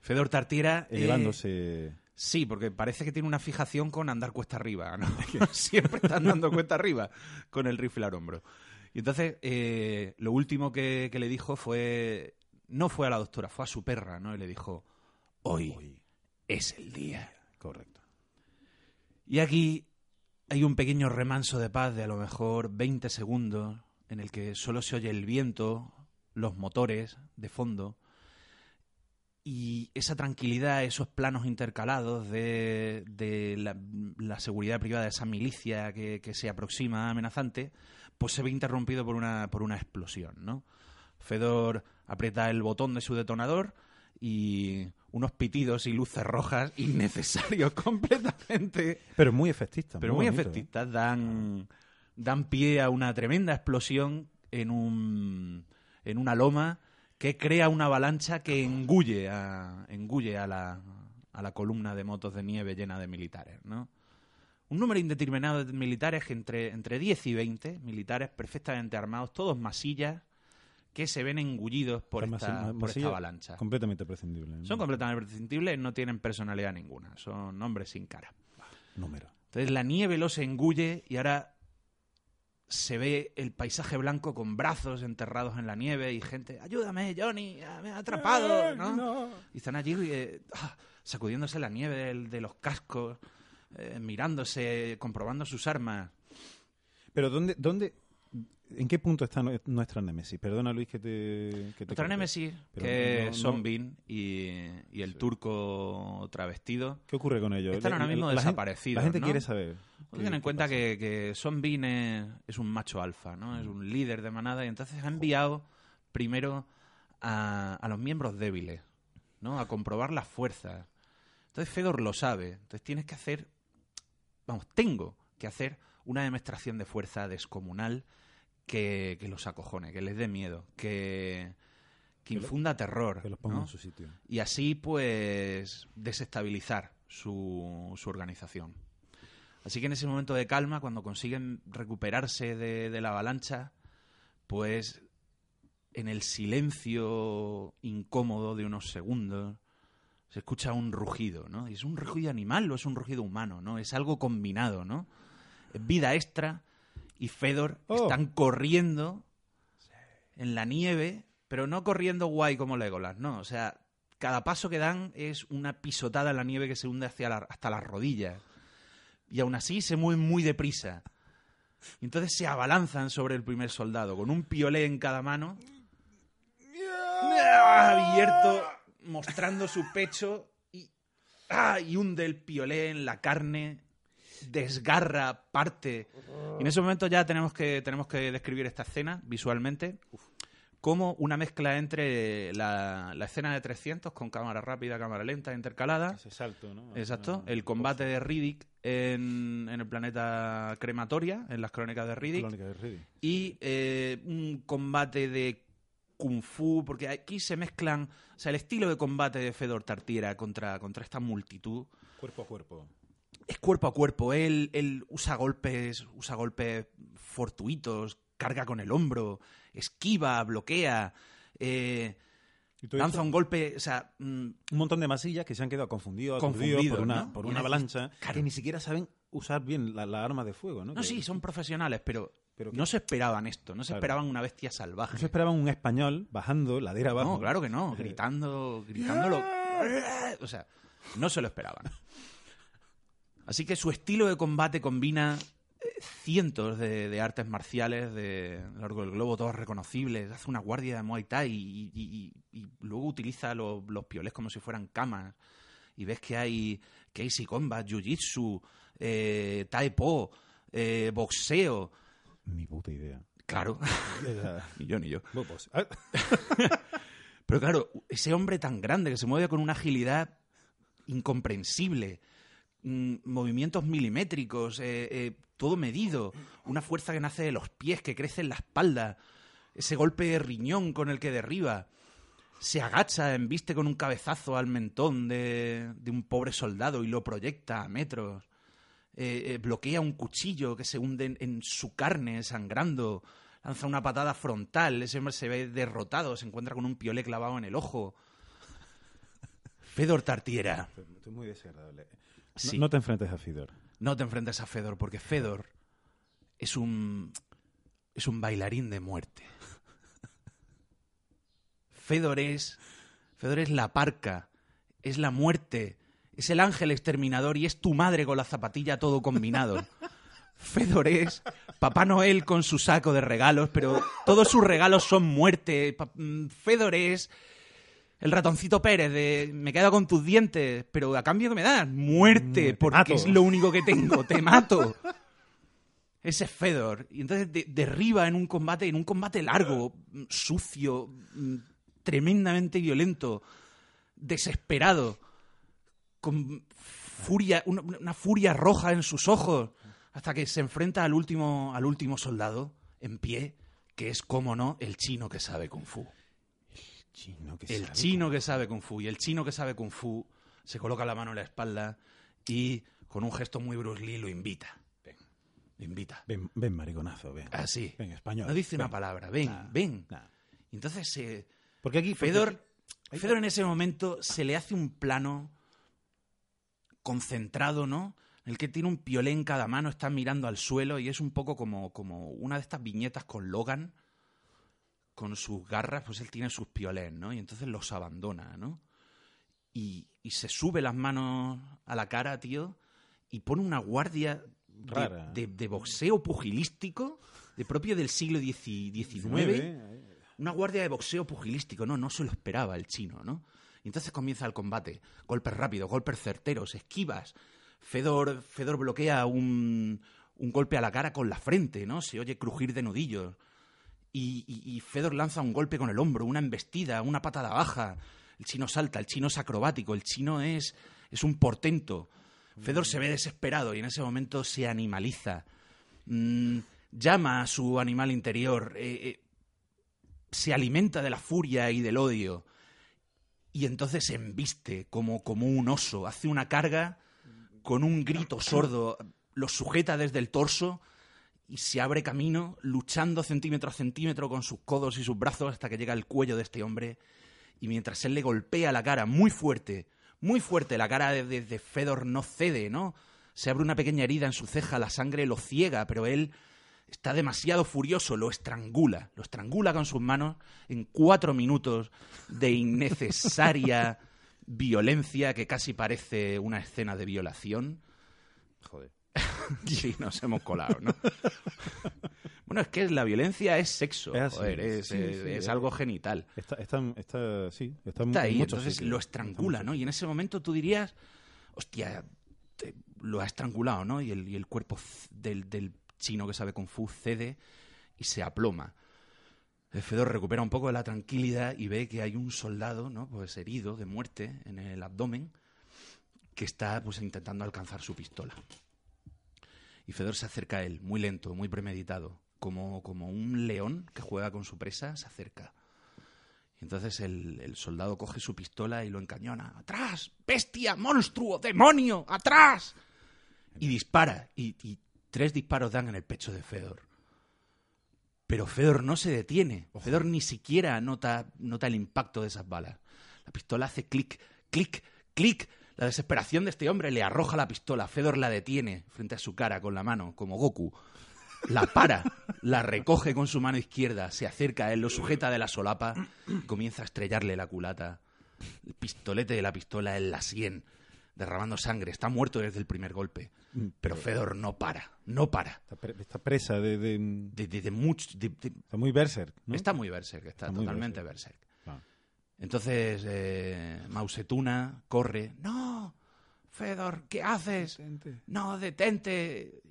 Fedor Tartiera. eh, elevándose. sí, porque parece que tiene una fijación con andar cuesta arriba, ¿no? *laughs* *laughs* Siempre está andando cuesta arriba con el rifle al hombro. Y entonces, eh, lo último que, que le dijo fue. No fue a la doctora, fue a su perra, ¿no? Y le dijo: Hoy es el día. Correcto. Y aquí hay un pequeño remanso de paz de a lo mejor 20 segundos en el que solo se oye el viento, los motores de fondo y esa tranquilidad, esos planos intercalados de, de la, seguridad privada de esa milicia que, que se aproxima amenazante, pues se ve interrumpido por una, por una explosión, ¿no? Fedor aprieta el botón de su detonador y unos pitidos y luces rojas *laughs* innecesarios completamente Pero muy efectista. pero muy, ¿eh? efectistas, dan, dan pie a una tremenda explosión en, un, en una loma que crea una avalancha que engulle a, engulle a, la, a la columna de motos de nieve llena de militares. ¿no? Un número indeterminado de militares, entre, entre 10 y 20 militares perfectamente armados, todos masillas, que se ven engullidos por, esta, por esta avalancha. Completamente prescindible. ¿no? Son completamente prescindibles, no tienen personalidad ninguna, son hombres sin cara. Número. Entonces la nieve los engulle y ahora se ve el paisaje blanco con brazos enterrados en la nieve y gente, ayúdame, Johnny, me ha atrapado, ¿no? Y están allí eh, ah, sacudiéndose la nieve de los cascos, eh, mirándose, comprobando sus armas. Pero ¿dónde, dónde, ¿en qué punto está nue- nuestra Némesis? Perdona, Luis, que te... Que te Nuestra. Némesis, que no- es no- Son Bean y, y el turco travestido, ¿Qué ocurre con ellos? Están ahora mismo desaparecidos, La gente ¿no? quiere saber. Ten qué- en cuenta pasa. que, que Son Bean es, es un macho alfa, ¿no? Es un líder de manada y entonces ha enviado primero a, a los miembros débiles, ¿no? A comprobar las fuerzas. Entonces Fedor lo sabe. Entonces tienes que hacer, vamos, tengo que hacer una demostración de fuerza descomunal que, que los acojone, que les dé miedo, que, que infunda terror. Que los ponga ¿no? en su sitio. y así pues desestabilizar su, su organización. Así que en ese momento de calma, cuando consiguen recuperarse de, de la avalancha, pues en el silencio incómodo de unos segundos, se escucha un rugido, ¿no? ¿Es un rugido animal o es un rugido humano, no? Es algo combinado, ¿no? Es vida extra y Fedor Oh. están corriendo en la nieve, pero no corriendo guay como Legolas, no. O sea, cada paso que dan es una pisotada en la nieve que se hunde hacia la- hasta las rodillas. Y aún así se mueven muy deprisa. Y entonces se abalanzan sobre el primer soldado, con un piolé en cada mano, abierto, mostrando su pecho, y, ¡ah! y hunde el piolé en la carne, desgarra, parte. Y en ese momento ya tenemos que, tenemos que describir esta escena visualmente como una mezcla entre la, la escena de 300 con cámara rápida, cámara lenta, intercalada. Ese salto, ¿no? Exacto, el combate de Riddick en, en el planeta Crematoria, en las crónicas de Riddick, Crónica de Riddick. y eh, un combate de Kung Fu, porque aquí se mezclan, o sea, el estilo de combate de Fedor Tartiera contra, contra esta multitud Cuerpo a cuerpo. Es cuerpo a cuerpo. Él, él usa golpes, usa golpes fortuitos, carga con el hombro, esquiva, bloquea, eh, lanza un golpe, o sea, mm, un montón de masillas que se han quedado confundidos, Confundidos, por una, ¿no? por una avalancha claro. que ni siquiera saben usar bien la, la arma de fuego, ¿no? no, Que- sí, son profesionales, pero, no se esperaban esto, no se Claro. esperaban una bestia salvaje. No se esperaban un español bajando ladera abajo. No, claro que no, gritando, gritándolo. *laughs* O sea, no se lo esperaban. *laughs* Así que su estilo de combate combina eh, cientos de, de artes marciales de, largo del globo, todos reconocibles. Hace una guardia de Muay Thai y, y- y- y luego utiliza los, los pioles como si fueran camas. Y ves que hay, hay combat, jiu-jitsu, eh, po, eh, boxeo. Ni puta idea. Claro, *laughs* ni yo ni yo. ah, *laughs* Pero claro, ese hombre tan grande que se mueve con una agilidad incomprensible, mm, movimientos milimétricos, eh, eh, todo medido, una fuerza que nace de los pies, que crece en la espalda, ese golpe de riñón con el que derriba, se agacha, embiste con un cabezazo al mentón de, un pobre soldado y lo proyecta a metros. Eh, bloquea un cuchillo que se hunde en, en su carne, sangrando. Lanza una patada frontal. Ese hombre se ve derrotado, se encuentra con un piolé clavado en el ojo. *laughs* Fedor Tartiera. esto es muy desagradable. No, Sí. no te enfrentes a Fidor. No te enfrentes a Fedor, porque Fedor es un. es un bailarín de muerte. *laughs* Fedor es. Fedor es la parca, es la muerte, es el ángel exterminador y es tu madre con la zapatilla todo combinado. *laughs* Fedor es Papá Noel con su saco de regalos, pero todos sus regalos son muerte. Mm, Fedor es el ratoncito Pérez de me quedo con tus dientes, pero a cambio que me das muerte, Mm, porque mato. es lo único que tengo, te mato. *laughs* Ese es Fedor. Y entonces de- derriba en un combate, en un combate largo, sucio, mm, tremendamente violento, desesperado, con furia, una, una furia roja en sus ojos, hasta que se enfrenta al último, al último soldado en pie, que es, como no, el chino que sabe kung fu. Chino que El sabe chino que sabe kung fu. Y el chino que sabe kung fu se coloca la mano en la espalda y con un gesto muy Bruce Lee lo invita. Ven, lo invita. Ven, ven, mariconazo, ven. Así. Ven, español. No dice una palabra. Ven, Nah, ven. nah. Y Entonces se... Porque aquí... Fedor, Fedor en ese momento se le hace un plano concentrado, ¿no? En el que tiene un piolé en cada mano, está mirando al suelo y es un poco como, como una de estas viñetas con Logan, con sus garras, pues él tiene sus piolés, ¿no? Y entonces los abandona, ¿no? Y, y se sube las manos a la cara, tío, y pone una guardia de, Rara. de- de boxeo pugilístico, de propio del siglo XIX, una guardia de boxeo pugilístico, no, no se lo esperaba el chino, ¿no? Y entonces comienza el combate. Golpes rápidos, golpes certeros, esquivas. Fedor, Fedor bloquea un, un golpe a la cara con la frente, ¿no? Se oye crujir de nudillos. Y, y- Fedor lanza un golpe con el hombro, una embestida, una patada baja. El chino salta, el chino es acrobático, el chino es, es un portento. Fedor se ve desesperado y en ese momento se animaliza. Mm, llama a su animal interior. eh, eh, se alimenta de la furia y del odio. Y entonces se embiste como, como un oso. Hace una carga con un grito sordo. Lo sujeta desde el torso y se abre camino luchando centímetro a centímetro con sus codos y sus brazos hasta que llega al cuello de este hombre y mientras él le golpea la cara muy fuerte, muy fuerte, la cara de, de- de Fedor no cede, ¿no? Se abre una pequeña herida en su ceja, la sangre lo ciega, pero él está demasiado furioso, lo estrangula, lo estrangula con sus manos en cuatro minutos de innecesaria *laughs* violencia que casi parece una escena de violación. Joder. *laughs* Sí, nos hemos colado, ¿no? *laughs* bueno, es que la violencia es sexo, Es así, joder, es, sí, es- sí, es es- algo genital. Está, está, está, sí, está, Está en ahí, entonces sitios. lo estrangula, ¿no? Y en ese momento tú dirías, hostia, te- lo ha estrangulado, ¿no? Y el, y el cuerpo del, del chino que sabe Kung Fu cede y se aploma. El Fedor recupera un poco de la tranquilidad y ve que hay un soldado, ¿no? Pues herido de muerte en el abdomen que está pues intentando alcanzar su pistola. Y Fedor se acerca a él, muy lento, muy premeditado, como, como un león que juega con su presa, se acerca. Y entonces el, el soldado coge su pistola y lo encañona. ¡Atrás! ¡Bestia! ¡Monstruo! ¡Demonio! ¡Atrás! Y dispara. Y, y tres disparos dan en el pecho de Fedor. Pero Fedor no se detiene. Fedor ni siquiera nota, nota el impacto de esas balas. La pistola hace clic, clic, clic. La desesperación de este hombre le arroja la pistola. Fedor la detiene frente a su cara con la mano, como Goku. La para, la recoge con su mano izquierda, se acerca a él, lo sujeta de la solapa y comienza a estrellarle la culata. El pistolete de la pistola en la sien, derramando sangre. Está muerto desde el primer golpe. Pero Fedor no para, no para. Está, pre- está presa de, de- De, much- Está muy berserk, ¿no? Está muy berserk, está, Está totalmente berserk. Entonces, eh, Mausetuna corre. ¡No! Fedor, ¿qué haces? No, detente.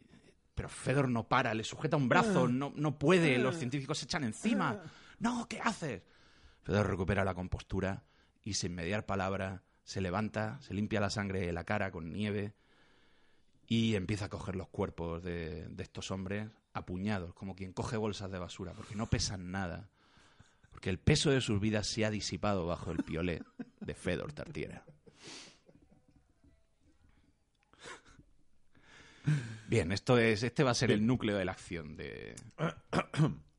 Pero Fedor no para, le sujeta un brazo, no, no puede, los científicos se echan encima. No, ¿qué haces? Fedor recupera la compostura y sin mediar palabra se levanta, se limpia la sangre de la cara con nieve y empieza a coger los cuerpos de, de estos hombres a puñados, como quien coge bolsas de basura, porque no pesan nada. Porque el peso de sus vidas se ha disipado bajo el piolet de Fedor Tartiera. Bien, esto es, este va a ser el núcleo de la acción de...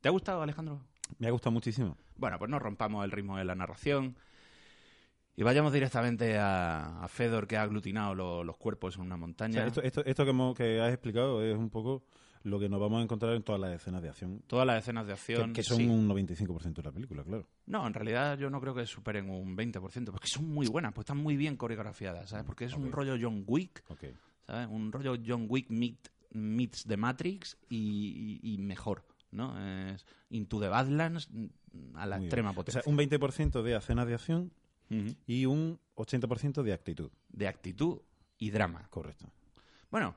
¿Te ha gustado, Alejandro? Me ha gustado muchísimo. Bueno, pues no rompamos el ritmo de la narración y vayamos directamente a, a Fedor que ha aglutinado lo- los cuerpos en una O montaña. sea, esto, esto, esto que, hemos- que has explicado es un poco lo que nos vamos a encontrar en todas las escenas de acción, Todas las escenas de que, acción... que son sí. un 95% de la película, claro. No, en realidad yo no creo que superen un 20%, porque son muy buenas, pues están muy bien coreografiadas, ¿sabes? Porque es un rollo John Wick. ¿sabes? Un rollo John Wick meet- meets The Matrix y, y- y mejor, ¿no? Es Into the Badlands a la Muy extrema bien. O potencia. sea, un 20% de escenas de acción y un 80% de actitud. De actitud y drama. Correcto. Bueno,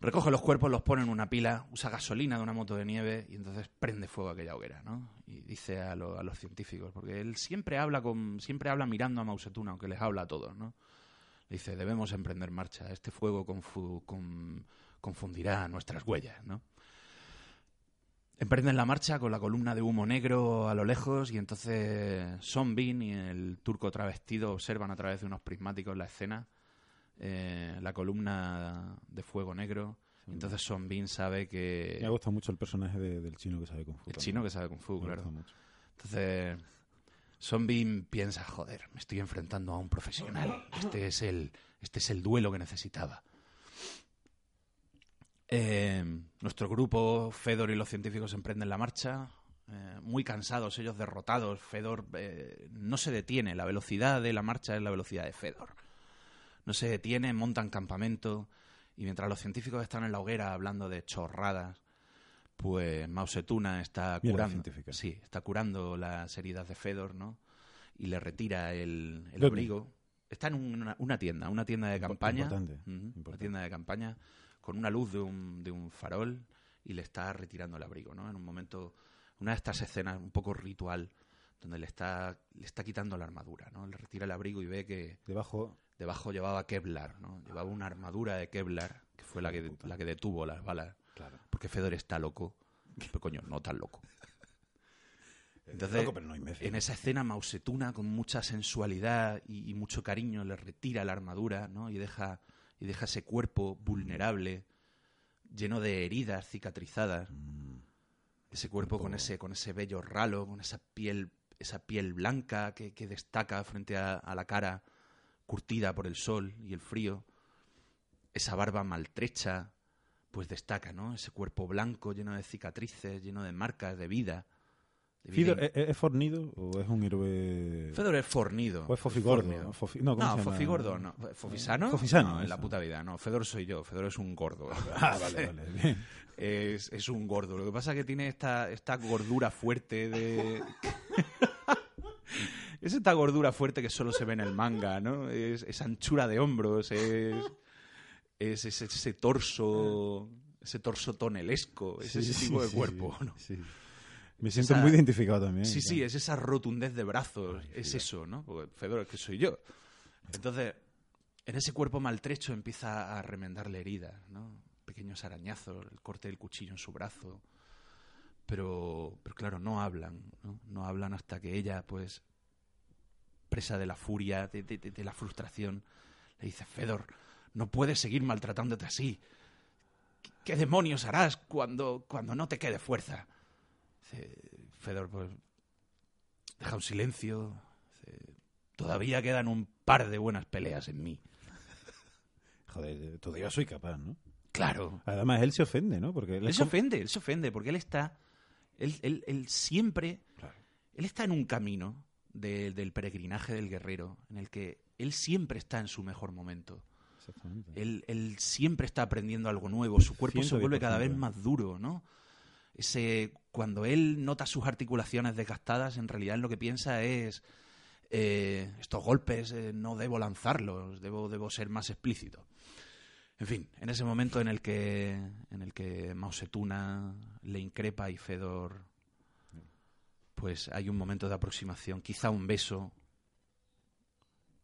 recoge los cuerpos, los pone en una pila, usa gasolina de una moto de nieve y entonces prende fuego a aquella hoguera, ¿no? Y dice a, lo- a los científicos, porque él siempre habla con, siempre habla mirando a Mausetuna, aunque les habla a todos, ¿no? Dice, debemos emprender marcha, este fuego confu- con- confundirá nuestras huellas, ¿no? Emprenden la marcha con la columna de humo negro a lo lejos y entonces Sonbin y el turco travestido observan a través de unos prismáticos la escena, eh, la columna de fuego negro. Entonces Sonbin sabe que... Me ha gustado mucho el personaje de- del chino que sabe Kung Fu. El también. chino que sabe Kung Fu, Me claro. mucho. Entonces, Zombie piensa, joder, me estoy enfrentando a un profesional. Este es el, este es el duelo que necesitaba. Eh, nuestro grupo, Fedor y los científicos emprenden la marcha. eh, muy cansados, ellos derrotados. Fedor eh, no se detiene. La velocidad de la marcha es la velocidad de Fedor. No se detiene, montan campamento. Y mientras los científicos están en la hoguera hablando de chorradas, pues Mao Zedong está curando. Sí, está curando las heridas de Fedor, ¿no? Y le retira el, el abrigo. Está en una, una tienda, una tienda de campaña. importante, Una importante. tienda de campaña con una luz de un, de un farol y le está retirando el abrigo, ¿no? En un momento, una de estas escenas un poco ritual donde le está, le está quitando la armadura, ¿no? Le retira el abrigo y ve que Debajo, debajo llevaba Kevlar, ¿no? Llevaba una armadura de Kevlar que fue la que, la que detuvo las balas. claro. Porque Fedor está loco. Pero coño, no tan loco. *laughs* Entonces, Loco, pero no imbécil. en esa escena Mausetuna, con mucha sensualidad y, y mucho cariño, le retira la armadura, ¿no? Y deja, y deja ese cuerpo vulnerable, lleno de heridas cicatrizadas. Mm. Ese cuerpo con ese, con ese vello ralo, con esa piel, esa piel blanca que, que destaca frente a, a la cara, curtida por el sol y el frío. Esa barba maltrecha, pues destaca, ¿no? Ese cuerpo blanco lleno de cicatrices, lleno de marcas de vida. de vida Fidor, ¿es, es fornido o es un héroe...? Fedor es fornido. ¿O es fofigordo? Fornido. Fofi- no, ¿cómo No? Fofigordo no. ¿Fofisano? Fofisano, No, en la puta vida. No, Fedor soy yo. Fedor es un gordo. *laughs* Ah, vale, *laughs* vale. Bien. Es, es un gordo. Lo que pasa es que tiene esta, esta gordura fuerte de... *laughs* es esta gordura fuerte que solo se ve en el manga, ¿no? Es esa anchura de hombros, es, es, ese- ese torso... Ese torso tonelesco, es Sí, ese sí, tipo de cuerpo, ¿no? sí. Me siento esa- muy identificado también. Sí, sí, es esa rotundez de brazos, es eso, ¿no? Porque Fedor es que soy yo. Entonces, en ese cuerpo maltrecho empieza a remendarle heridas, ¿no? Pequeños arañazos, el corte del cuchillo en su brazo. Pero, pero claro, no hablan, ¿no? No hablan hasta que ella, pues, presa de la furia, de, de- de- la frustración, le dice, Fedor, no puedes seguir maltratándote así. ¿Qué, demonios harás cuando, cuando no te quede fuerza? Dice, Fedor, pues, deja un silencio. Dice, Todavía quedan un par de buenas peleas en mí. *laughs* Joder, todavía soy capaz, ¿no? Claro. Además, él se ofende, ¿no? Porque él, se ofende, él se ofende, porque él está. Él, él- él siempre. Claro. Él está en un camino de- del peregrinaje del guerrero, en el que él siempre está en su mejor momento. Exactamente. Él, él siempre está aprendiendo algo nuevo, su cuerpo se vuelve cada vez 110%. más duro, ¿no? Ese, cuando él nota sus articulaciones desgastadas, en realidad lo que piensa es eh, estos golpes eh, no debo lanzarlos, debo, debo ser más explícito. En fin, en ese momento en el que en el que Mao Setuna le increpa y Fedor pues hay un momento de aproximación, quizá un beso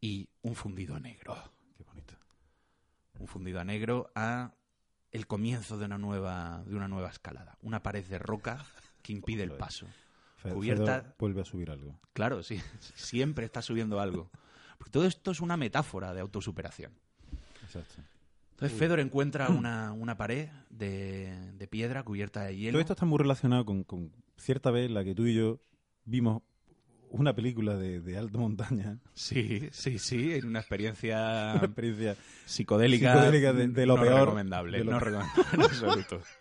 y un fundido a negro Qué bonito. un fundido a negro a el comienzo de una nueva de una nueva escalada, una pared de roca que impide el paso. Fe- Cubierta- vuelve a subir algo. Claro, sí, siempre está subiendo algo. Porque todo esto es una metáfora de autosuperación. Exacto. Entonces Fedor encuentra una, una pared de, de piedra cubierta de hielo. Todo esto está muy relacionado con, con cierta vez la que tú y yo vimos una película de, de alta montaña, Sí, sí, sí, en una experiencia *laughs* una experiencia psicodélica, Psicodélica de- de lo no peor, recomendable, de lo no recomendable en absoluto. *laughs*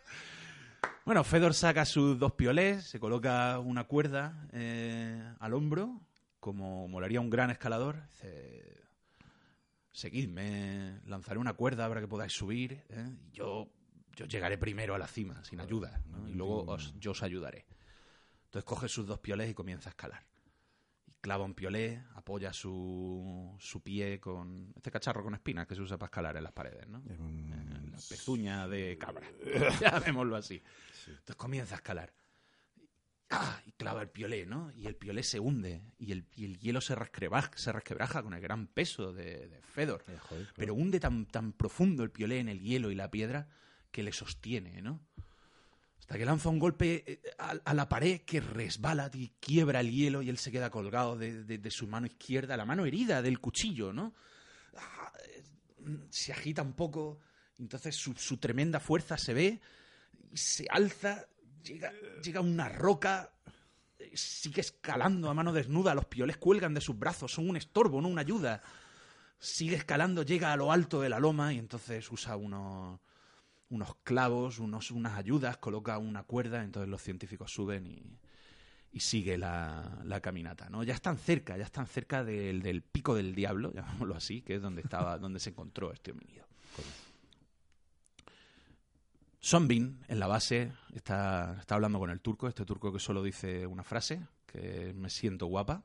Bueno, Fedor saca sus dos piolés, se coloca una cuerda eh, al hombro, como molaría un gran escalador. Dice, seguidme, lanzaré una cuerda para que podáis subir. ¿eh? y Yo, yo llegaré primero a la cima, sin ayuda, ¿no? y luego os- yo os ayudaré. Entonces coge sus dos piolés y comienza a escalar. Y clava un piolé, apoya su, su pie con este cacharro con espinas que se usa para escalar en las paredes, ¿no? En la pezuña de cabra. *laughs* Llamémoslo así. Entonces comienza a escalar. ¡Ah! Y clava el piolé, ¿no? Y el piolé se hunde. Y el, y el hielo se resquebraja, se resquebraja con el gran peso de, de Fedor. Eh, joder. Pero hunde tan, tan profundo el piolé en el hielo y la piedra que le sostiene, ¿no? Hasta que lanza un golpe eh, a, a la pared que resbala y quiebra el hielo y él se queda colgado de, de- de su mano izquierda, la mano herida del cuchillo, ¿no? Ah, eh, Se agita un poco, entonces su, su tremenda fuerza se ve y se alza, llega, llega una roca, eh, sigue escalando a mano desnuda, los piolés cuelgan de sus brazos, son un estorbo, no una ayuda. Sigue escalando, llega a lo alto de la loma y entonces usa unos, unos clavos, unos, unas ayudas, coloca una cuerda, entonces los científicos suben y, y sigue la, la caminata. ¿no? Ya están cerca, ya están cerca del, del pico del diablo, *laughs* llamémoslo así, que es donde estaba, donde se encontró este homínido. Sonbin, en la base, está, está hablando con el turco, este turco que solo dice una frase, que me siento guapa,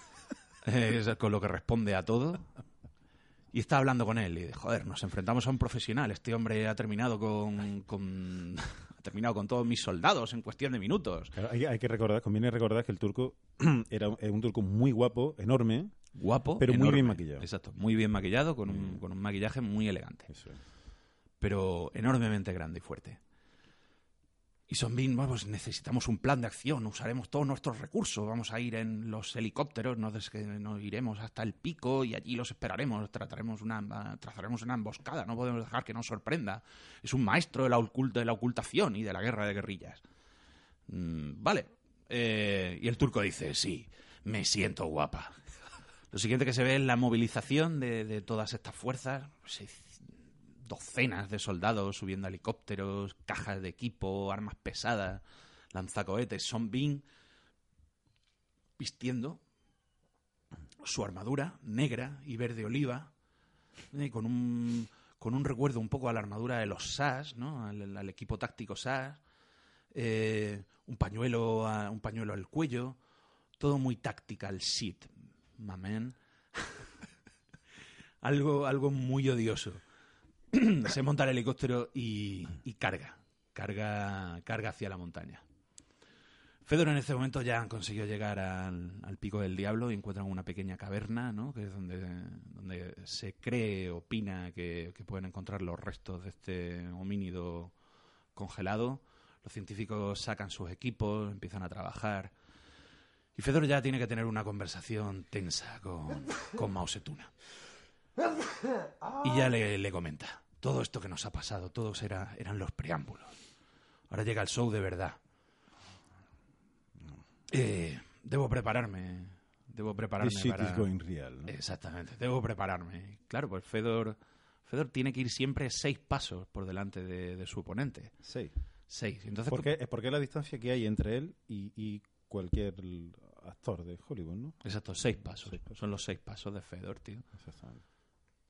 *laughs* es con lo que responde a todo. Y está hablando con él y dice, joder, nos enfrentamos a un profesional, este hombre ha terminado con, con- *laughs* ha terminado con todos mis soldados en cuestión de minutos. Claro, hay, hay que recordar, conviene recordar que el turco *clears throat* era un, turco muy guapo, enorme. Guapo, Pero muy bien maquillado. Exacto, muy bien maquillado, con un, con un maquillaje muy elegante. Eso es. Pero enormemente grande y fuerte. Y Son bueno, pues necesitamos un plan de acción, usaremos todos nuestros recursos, vamos a ir en los helicópteros, nos, nos iremos hasta el pico y allí los esperaremos, trataremos una, trazaremos una emboscada, no podemos dejar que nos sorprenda. Es un maestro de la, ocult- de la ocultación y de la guerra de guerrillas. Mm, vale. Eh, y el turco dice, sí, me siento guapa. Lo siguiente que se ve es la movilización de, todas estas fuerzas. Docenas de soldados subiendo helicópteros, cajas de equipo, armas pesadas, lanzacohetes. Son Bean vistiendo su armadura negra y verde oliva, eh, con un con un recuerdo un poco a la armadura de los SAS, ¿no? al, equipo táctico SAS, eh, un pañuelo un pañuelo al cuello, todo muy tactical shit, mamen. *laughs* algo algo muy odioso. *clears throat* Se monta el helicóptero y, carga, carga carga hacia la montaña. Fedor en este momento ya han conseguido llegar al, pico del diablo y encuentran una pequeña caverna, ¿no? que es donde, donde se cree, opina que, pueden encontrar los restos de este homínido congelado. Los científicos sacan sus equipos, empiezan a trabajar. Y Fedor ya tiene que tener una conversación tensa con, con Mao. Y ya le, le comenta, todo esto que nos ha pasado, todos era, eran los preámbulos. Ahora llega el show de verdad. Eh, debo prepararme. Debo prepararme This shit para... is going real. ¿no? Exactamente, debo prepararme. Claro, pues Fedor, Fedor tiene que ir siempre seis pasos por delante de, de su oponente. Sí. Seis. Entonces, ¿Por qué, es porque la distancia que hay entre él y, y cualquier actor de Hollywood, ¿no? Exacto, seis pasos. Seis pasos. Son los seis pasos de Fedor, tío. Exactamente.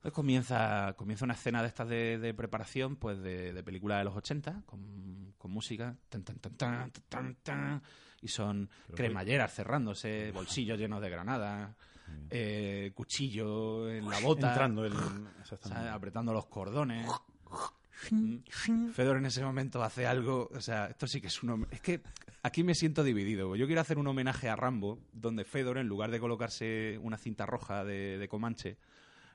Entonces comienza, comienza una escena de estas de, de preparación, pues de, de película de los 80, con, con música, tan, tan, tan, tan, tan, tan, y son cremalleras cerrándose, bolsillos llenos de granadas, eh, cuchillo en la bota, apretando los cordones. Mm. Fedor en ese momento hace algo, o sea, esto sí que es un es que aquí me siento dividido. Yo quiero hacer un homenaje a Rambo, donde Fedor en lugar de colocarse una cinta roja de, de Comanche,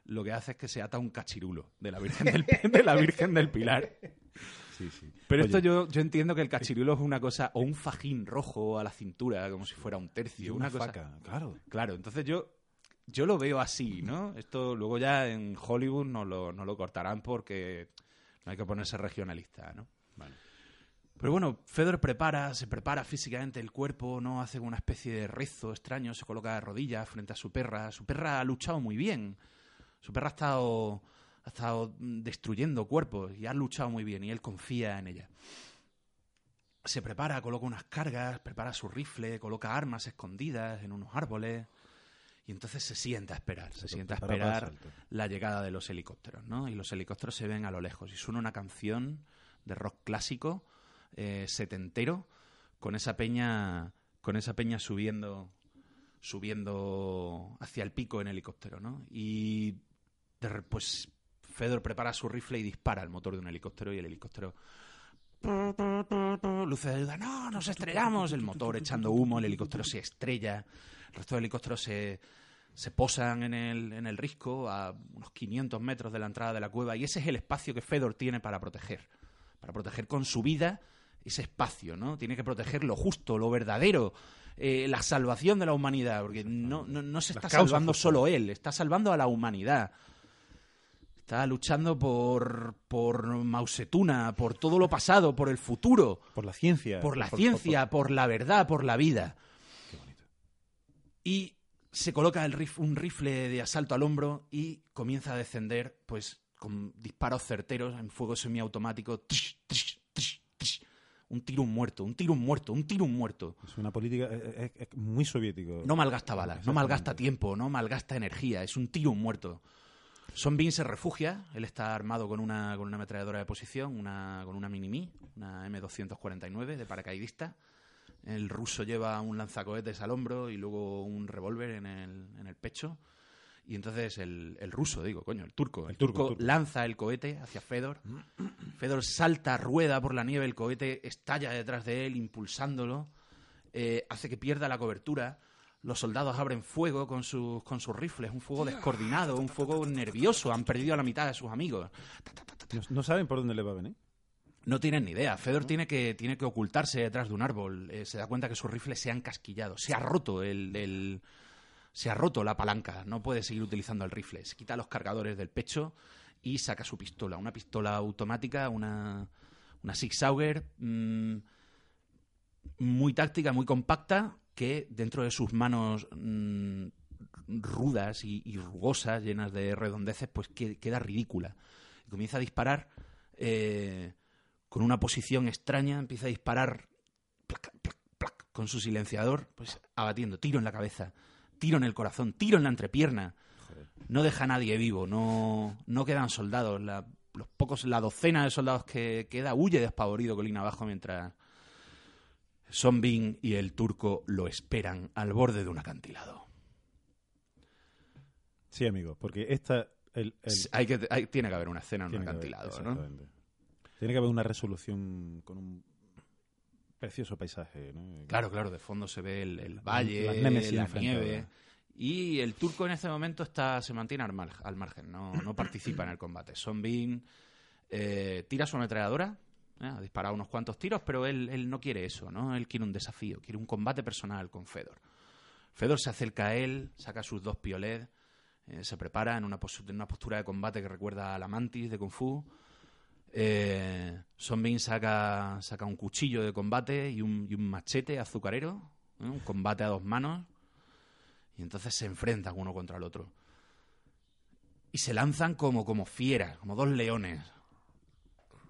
lo que hace es que se ata un cachirulo de la Virgen del, de la Virgen del Pilar. Sí, sí. Pero Oye, esto yo, yo entiendo que el cachirulo es una cosa, o un fajín rojo a la cintura, como si fuera un tercio, una, una, cosa. faca, claro. Claro, entonces yo, yo lo veo así, ¿no? Esto luego ya en Hollywood no lo, no lo cortarán porque no hay que ponerse regionalista, ¿no? Vale. Pero bueno, Fedor prepara, se prepara físicamente el cuerpo, ¿no? Hace una especie de rezo extraño, se coloca de rodillas frente a su perra. Su perra ha luchado muy bien. Su perra ha estado, ha estado destruyendo cuerpos y ha luchado muy bien y él confía en ella. Se prepara, coloca unas cargas, prepara su rifle, coloca armas escondidas en unos árboles y entonces se sienta a esperar, se, Se sienta a esperar la llegada de los helicópteros, ¿no? Y los helicópteros se ven a lo lejos y suena una canción de rock clásico eh, setentero con esa peña con esa peña subiendo subiendo hacia el pico en helicóptero, ¿no? Y pues Fedor prepara su rifle y dispara el motor de un helicóptero y el helicóptero luces de ayuda, no, nos estrellamos, el motor echando humo, el helicóptero se estrella, el resto de helicópteros se, se posan en el, en el risco a unos 500 metros de la entrada de la cueva y ese es el espacio que Fedor tiene para proteger, para proteger con su vida ese espacio, ¿no? Tiene que proteger lo justo, lo verdadero, eh, la salvación de la humanidad, porque no, no, no se está salvando solo él, está salvando a la humanidad. Está luchando por, por Mausetuna, por todo lo pasado, por el futuro, Por la ciencia. por la ciencia, por la verdad, por la vida. Qué bonito. Y se coloca el rif- un rifle de asalto al hombro y comienza a descender, pues, con disparos certeros en fuego semiautomático. Trish, trish, trish. Un tiro, un muerto, un tiro, un muerto, un tiro, un muerto. Es una política eh, eh, es muy soviético. No malgasta balas, no malgasta tiempo, no malgasta energía, es un tiro, un muerto. Son Bean se refugia, él está armado con una, con una ametralladora de posición, una, con una mini una M249 de paracaidista. El ruso lleva un lanzacohetes al hombro y luego un revólver en el, en el pecho. Y entonces el, el ruso, digo, coño, el turco. El, El turco, turco, el turco. lanza el cohete hacia Fedor. Fedor salta, rueda por la nieve, el cohete estalla detrás de él, impulsándolo. eh, hace que pierda la cobertura. Los soldados abren fuego con sus, con sus rifles, un fuego descoordinado, un fuego nervioso. Han perdido a la mitad de sus amigos. No, saben por dónde le va a venir. No tienen ni idea. Fedor tiene que, tiene que ocultarse detrás de un árbol. Eh, se da cuenta que sus rifles se han casquillado. Se ha roto el, el- se ha roto la palanca. No puede seguir utilizando el rifle. Se quita los cargadores del pecho y saca su pistola. Una pistola automática, una, una Sig Sauer mm, muy táctica, muy compacta, que dentro de sus manos mm, rudas y, y rugosas, llenas de redondeces, pues que- queda ridícula. Y comienza a disparar eh, con una posición extraña, empieza a disparar plac, plac, plac, con su silenciador, pues abatiendo, tiro en la cabeza, tiro en el corazón, tiro en la entrepierna. No deja a nadie vivo, no, no quedan soldados. La, los pocos, la docena de soldados que queda huye despavorido colina abajo mientras Son Bin y el turco lo esperan al borde de un acantilado. Sí, amigo, porque esta... El, el- Hay que, hay- tiene que haber una escena en un haber- acantilado, ¿no? Tiene que haber una resolución con un precioso paisaje, ¿no? Claro, claro, de fondo se ve el, el valle, la enfrentadas. nieve. Y el turco en este momento está, se mantiene al, mar- al margen, no, no participa en el combate. Son Bin eh, tira su ametralladora, ha disparado unos cuantos tiros, pero él, él no quiere eso, ¿no? Él quiere un desafío, quiere un combate personal con Fedor. Fedor se acerca a él, saca sus dos piolets, eh, se prepara en una, postura de combate que recuerda a la mantis de Kung Fu. Eh, saca, saca un cuchillo de combate y un, machete azucarero, un combate a dos manos, y entonces se enfrentan uno contra el otro. Y se lanzan como, como fieras, como dos leones.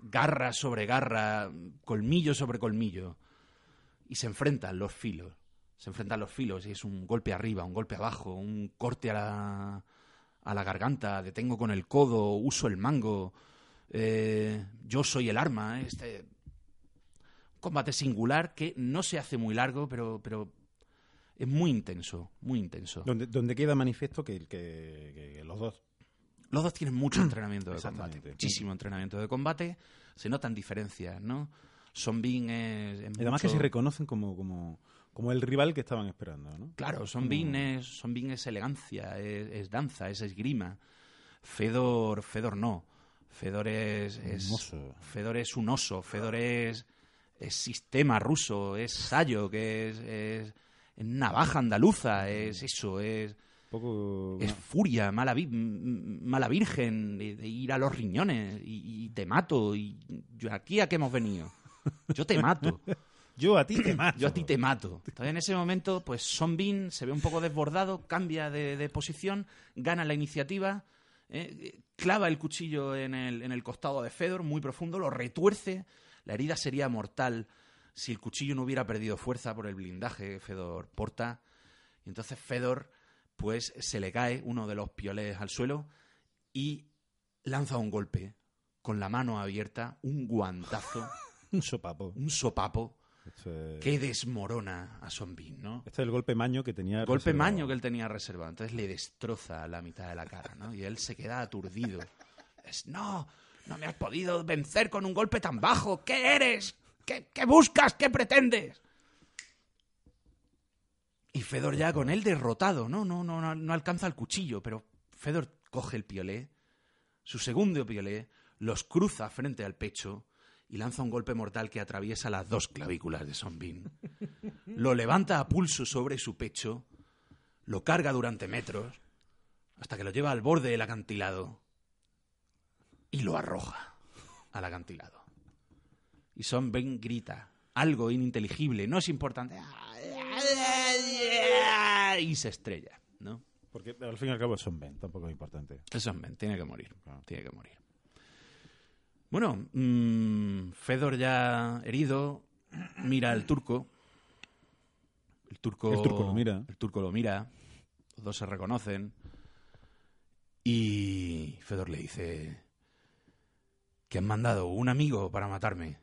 Garra sobre garra, colmillo sobre colmillo. Y se enfrentan los filos. Se enfrentan los filos y es un golpe arriba, un golpe abajo, un corte a la, a la garganta, detengo con el codo, uso el mango, eh, yo soy el arma. Este, un combate singular que no se hace muy largo, pero, pero es muy intenso, muy intenso. Donde, queda manifiesto que los dos Los dos tienen mucho *clears throat* entrenamiento de combate, muchísimo entrenamiento de combate. Se notan diferencias, ¿no? Son Bin es, además que se reconocen como, como, como el rival que estaban esperando, ¿no? Claro, Son Bin es, Son Bin es elegancia, es, es danza, es esgrima. Fedor, Fedor no. Fedor es, es Un oso. Fedor es un oso. Fedor es, es sistema ruso, es sayo, que es, es, navaja andaluza, es eso, es, poco... es furia, mala, vi- mala virgen, de, de ir a los riñones y, y te mato. Y yo, aquí a qué hemos venido. Yo te mato. *laughs* Yo a ti te mato. Yo a ti te mato. Entonces, en ese momento, pues Son Bin se ve un poco desbordado, cambia de, de posición, gana la iniciativa, eh, clava el cuchillo en el, en el costado de Fedor, muy profundo, lo retuerce. La herida sería mortal si el cuchillo no hubiera perdido fuerza por el blindaje que Fedor porta. Y entonces Fedor, pues se le cae uno de los piolets al suelo y lanza un golpe con la mano abierta, un guantazo, *laughs* Un sopapo. un sopapo que desmorona a Son Bin, ¿no? este es el golpe maño que tenía... Golpe reservado. maño que él tenía reservado. Entonces le destroza la mitad de la cara, ¿no? Y él se queda aturdido. *laughs* Es, no, no me has podido vencer con un golpe tan bajo. ¿Qué eres? ¿Qué, qué buscas? ¿Qué pretendes? Y Fedor ya con él derrotado, ¿no? No, no, no, no alcanza el cuchillo, pero Fedor coge el piolé, su segundo piolé, los cruza frente al pecho y lanza un golpe mortal que atraviesa las dos clavículas de Son Bin. Lo levanta a pulso sobre su pecho, lo carga durante metros, hasta que lo lleva al borde del acantilado y lo arroja al acantilado. Y Son Bin grita algo ininteligible, no es importante, y se estrella, ¿no? Porque al fin y al cabo son Ben, tampoco es importante. Es Son Ben, tiene que morir, Claro. tiene que morir. Bueno, mm, Fedor ya herido, mira al turco. El turco, El turco lo mira. El turco lo mira. Los dos se reconocen. Y Fedor le dice que han mandado un amigo para matarme.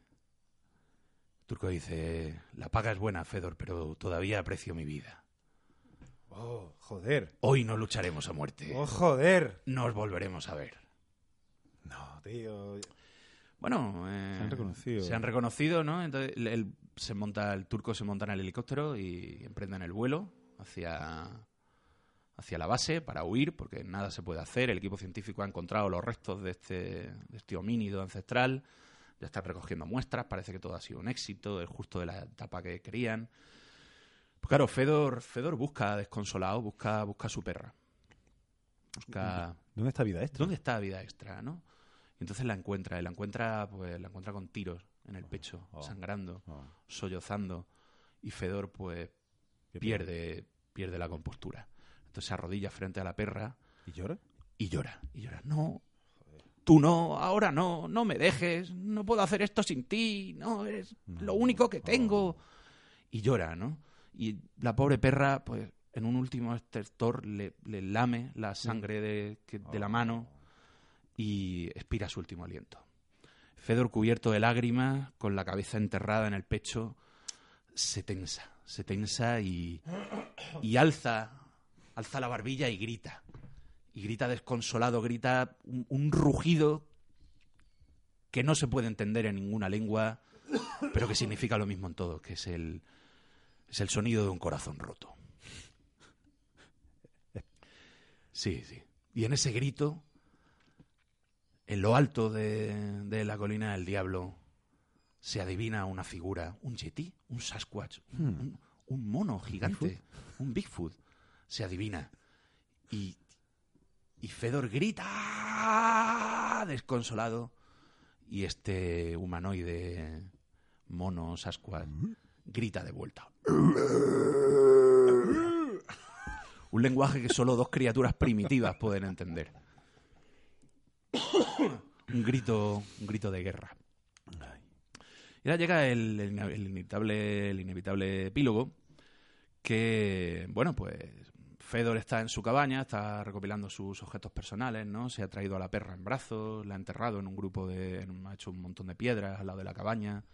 Turco dice, la paga es buena, Fedor, pero todavía aprecio mi vida. Oh, joder. Hoy no lucharemos a muerte. Oh, joder. Nos volveremos a ver. No, tío. Bueno, eh, Se han reconocido. Se han reconocido, ¿no? Entonces el, el- se monta, el turco se monta en el helicóptero y emprenden el vuelo hacia, hacia la base para huir, porque nada se puede hacer. El equipo científico ha encontrado los restos de este, de este homínido ancestral. Ya están recogiendo muestras, parece que todo ha sido un éxito, es justo de la etapa que querían. Pues claro, Fedor, Fedor busca desconsolado, busca, busca a su perra. Busca... ¿Dónde está vida extra? ¿Dónde está vida extra, no? Y entonces la encuentra, y la encuentra, pues, la encuentra con tiros en el pecho, oh. sangrando, Oh, sollozando, y Fedor, pues, pierde, pierde la compostura. Entonces se arrodilla frente a la perra ¿Y llora? y llora, y llora. No, tú no, ahora no, no me dejes, no puedo hacer esto sin ti, no, eres lo único que tengo. Y llora, ¿no? Y la pobre perra, pues, en un último estertor le, le lame la sangre de, que- de la mano y expira su último aliento. Fedor, cubierto de lágrimas, con la cabeza enterrada en el pecho, se tensa, se tensa y, y alza, alza la barbilla y grita. Y grita desconsolado, grita un, un rugido que no se puede entender en ninguna lengua, pero que significa lo mismo en todo, que es el, es el sonido de un corazón roto. Sí, sí. Y en ese grito, en lo alto de, de la colina del diablo, se adivina una figura, un yeti, un Sasquatch, un, un- un mono gigante, un Bigfoot. Se adivina. Y, y Fedor grita desconsolado. Y este humanoide mono Sasquatch grita de vuelta. Un lenguaje que solo dos criaturas primitivas pueden entender. un grito, un grito de guerra. Y ahora llega el, el ina- el inevitable, el inevitable epílogo que, bueno, pues Fedor está en su cabaña, está recopilando sus objetos personales, ¿no? Se ha traído a la perra en brazos, la ha enterrado en un grupo de... ha hecho un montón de piedras al lado de la cabaña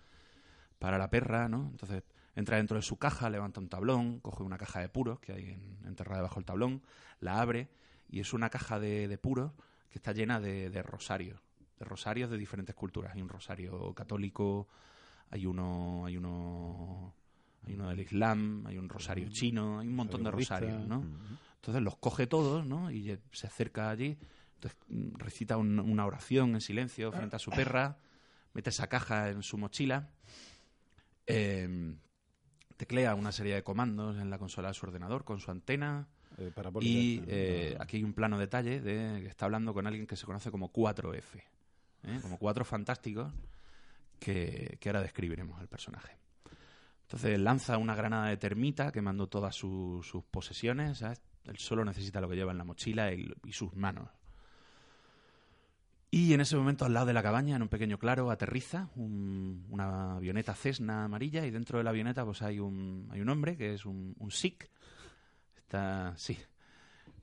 para la perra, ¿no? Entonces entra dentro de su caja, levanta un tablón, coge una caja de puros que hay en- enterrada debajo del tablón, la abre y es una caja de, de puros que está llena de, de rosarios, de rosarios de diferentes culturas. Hay un rosario católico, hay uno, hay uno, uno del Islam, hay un rosario chino, hay un montón de rosarios, ¿no? Ujú. Entonces los coge todos, ¿no? Y se acerca allí, entonces mm, recita un- una oración en silencio frente a su perra, mete esa caja en su mochila, eh, teclea una serie de comandos en la consola de su ordenador con su antena Eh, y eh, aquí hay un plano detalle de que está hablando con alguien que se conoce como 4F, ¿eh? como cuatro fantásticos que, que ahora describiremos al personaje. Entonces lanza una granada de termita quemando todas su- sus posesiones. ¿sabes? Él solo necesita lo que lleva en la mochila y, y sus manos. Y en ese momento, al lado de la cabaña, en un pequeño claro, aterriza un- una avioneta Cessna amarilla y dentro de la avioneta pues hay un, hay un hombre que es un, un Sikh. Está, sí.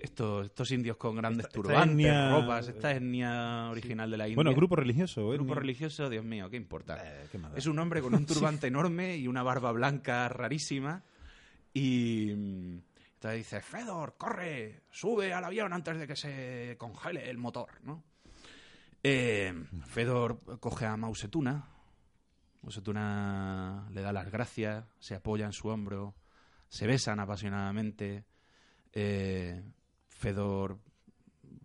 Estos, estos indios con grandes Esta- esta turbantes, etnia- ropas, esta etnia original de la India. Bueno, grupo religioso. Grupo etnia. religioso, Dios mío, ¿qué importa? Eh. Es un hombre con un *laughs* turbante enorme y una barba blanca rarísima. Y mm, entonces dice, Fedor, corre, sube al avión antes de que se congele el motor, ¿no? Eh, Fedor coge a Mausetuna. Mausetuna le da las gracias, se apoya en su hombro, se besan apasionadamente. Eh, Fedor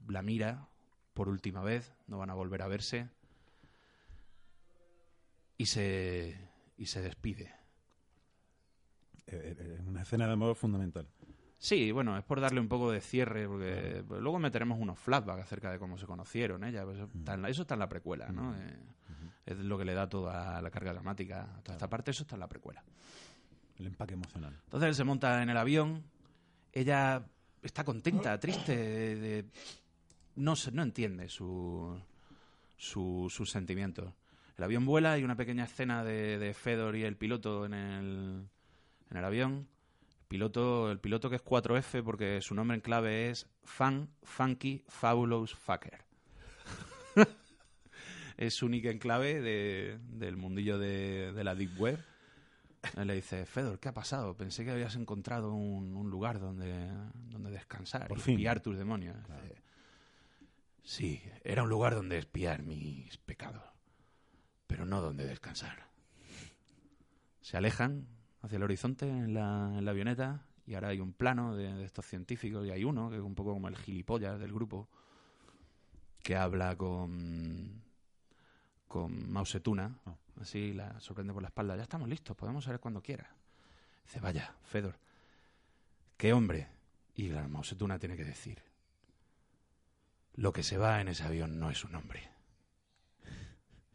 la mira por última vez, no van a volver a verse y se, y se despide. Eh, eh, una escena de amor fundamental. Sí, bueno, es por darle un poco de cierre, porque luego meteremos unos flashbacks acerca de cómo se conocieron ella. pues eso, está en la, eso está en la precuela, ¿no? Eh, Es lo que le da toda la carga dramática a toda esta parte, eso está en la precuela. El empaque emocional. Entonces él se monta en el avión, ella está contenta, triste, de- no, no entiende su, su- sus sentimientos. El avión vuela, hay una pequeña escena de, Fedor y el piloto en el, en el avión. El piloto, el piloto que es 4F porque su nombre en clave es Fun, Funky, Fabulous Fucker. *laughs* es su nick en clave de- del mundillo de, de la Deep Web. Le dice, Fedor, ¿qué ha pasado? Pensé que habías encontrado un, un lugar donde, donde descansar Por y fin. espiar tus demonios. Sí, era un lugar donde espiar mis pecados, pero no donde descansar. Se alejan hacia el horizonte en la, en la avioneta y ahora hay un plano de, de estos científicos y hay uno que es un poco como el gilipollas del grupo que habla con con Zedong, Ah. Así la sorprende por la espalda. Ya estamos listos, podemos salir cuando quiera. Dice, vaya, Fedor, qué hombre. Y la Zedong tiene que decir, lo que se va en ese avión no es un hombre,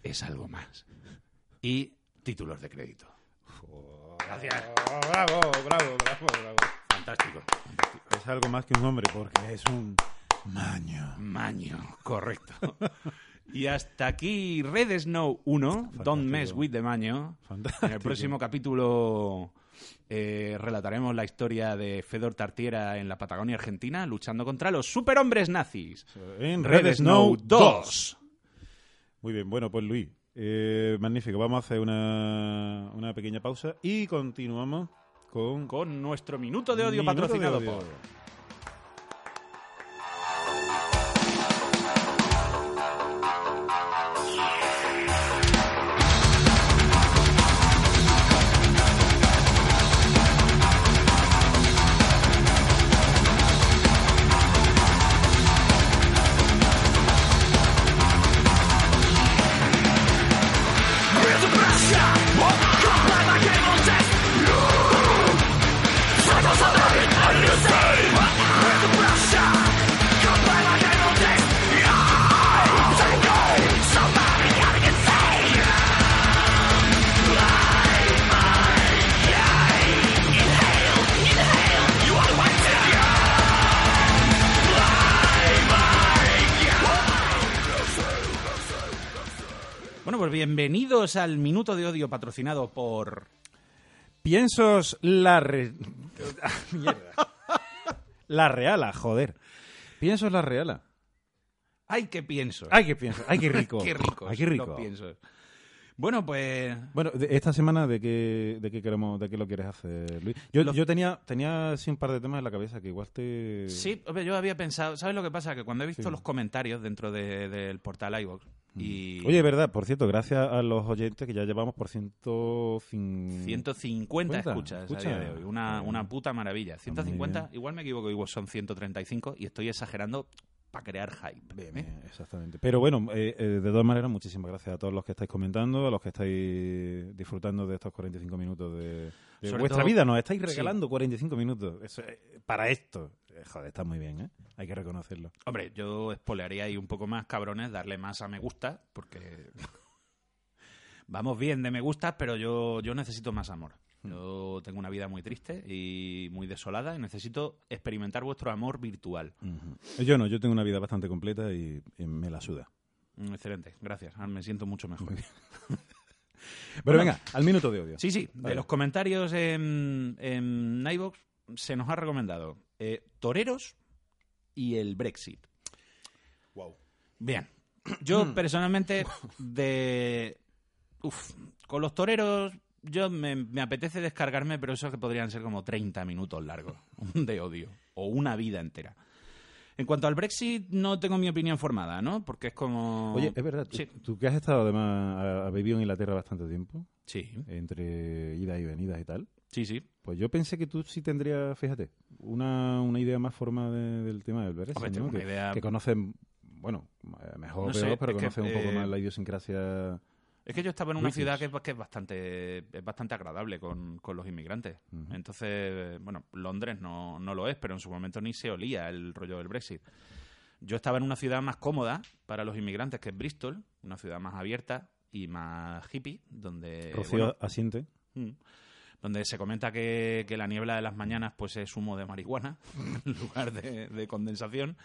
es algo más. Y títulos de crédito. Gracias. Bravo, bravo, bravo, bravo. Fantástico, fantástico. Es algo más que un hombre porque es un maño. Maño, correcto. *laughs* y hasta aquí Red Snow 1, Don't Mess with the Maño. Fantástico. En el próximo capítulo eh, relataremos la historia de Fedor Tartiera en la Patagonia Argentina luchando contra los superhombres nazis. En Red, Snow 2. Muy bien, bueno, pues Luis, eh, magnífico. Vamos a hacer una, una pequeña pausa y continuamos con... Con nuestro minuto de odio Minuto de patrocinado Odio. por... bienvenidos al minuto de odio patrocinado por... Piensos la... Re... *laughs* Mierda. La Reala, joder. Piensos la Reala. ¡Ay, qué pienso! Ay, qué pienso. Ay, qué *laughs* rico. ¡Qué rico! Ay, qué rico. Los piensos. Bueno, pues... Bueno, esta semana de qué, de qué queremos, de qué lo quieres hacer, Luis. Yo, yo tenía, tenía sí, un par de temas en la cabeza que igual te. Sí, yo había pensado, ¿sabes lo que pasa? Que cuando he visto Sí. los comentarios dentro de- del portal iVoox y Oye, verdad, por cierto, gracias a los oyentes que ya llevamos por 150 150 Cuenta, escuchas escucha. a día de hoy, una, una puta maravilla. 150, bien. igual me equivoco, igual son 135 y estoy exagerando para crear hype. ¿eh? Bien, exactamente. Pero bueno, eh, eh, de todas maneras, muchísimas gracias a todos los que estáis comentando, a los que estáis disfrutando de estos 45 minutos de, vuestra todo- vida. Nos estáis Sí. regalando 45 minutos Eso, eh, para esto. Eh, joder, está muy bien, ¿eh? Hay que reconocerlo. Hombre, yo espolearía ahí un poco más, cabrones, darle más a me gusta, porque *laughs* vamos bien de me gusta, pero yo, yo necesito más amor. Yo tengo una vida muy triste y muy desolada y necesito experimentar vuestro amor virtual. Yo no, yo tengo una vida bastante completa y, y me la suda. Mm, Excelente, gracias. Ah, Me siento mucho mejor. *laughs* Pero venga, al minuto de odio. Sí, sí, de los comentarios en, en iVoox se nos ha recomendado eh, toreros y el Brexit. Wow. Bien, yo Hmm. personalmente *laughs* de... Uf, con los toreros yo me, me apetece descargarme, pero eso que podrían ser como 30 minutos largos *laughs* de odio o una vida entera. En cuanto al Brexit, no tengo mi opinión formada, ¿no? Porque es como... Oye, es verdad, tú, Sí, tú que has estado además, ha- has vivido en Inglaterra bastante tiempo, sí, entre idas y venidas y tal, sí, sí. pues yo pensé que tú sí tendrías, fíjate, una, una idea más formada de- del tema del tengo ¿no? que, idea- que conoces, bueno, mejor o No peor, sé, pero conoces un poco eh, más la idiosincrasia. Es que yo estaba en una ciudad que, es- que es bastante es bastante agradable con, con los inmigrantes. Entonces, bueno, Londres no, no lo es, pero en su momento ni se olía el rollo del Brexit. Yo estaba en una ciudad más cómoda para los inmigrantes, que es Bristol, una ciudad más abierta y más hippie, donde... Rocío bueno, asiente. Mm. Donde se comenta que, que la niebla de las mañanas pues es humo de marihuana *laughs* en lugar de, de condensación.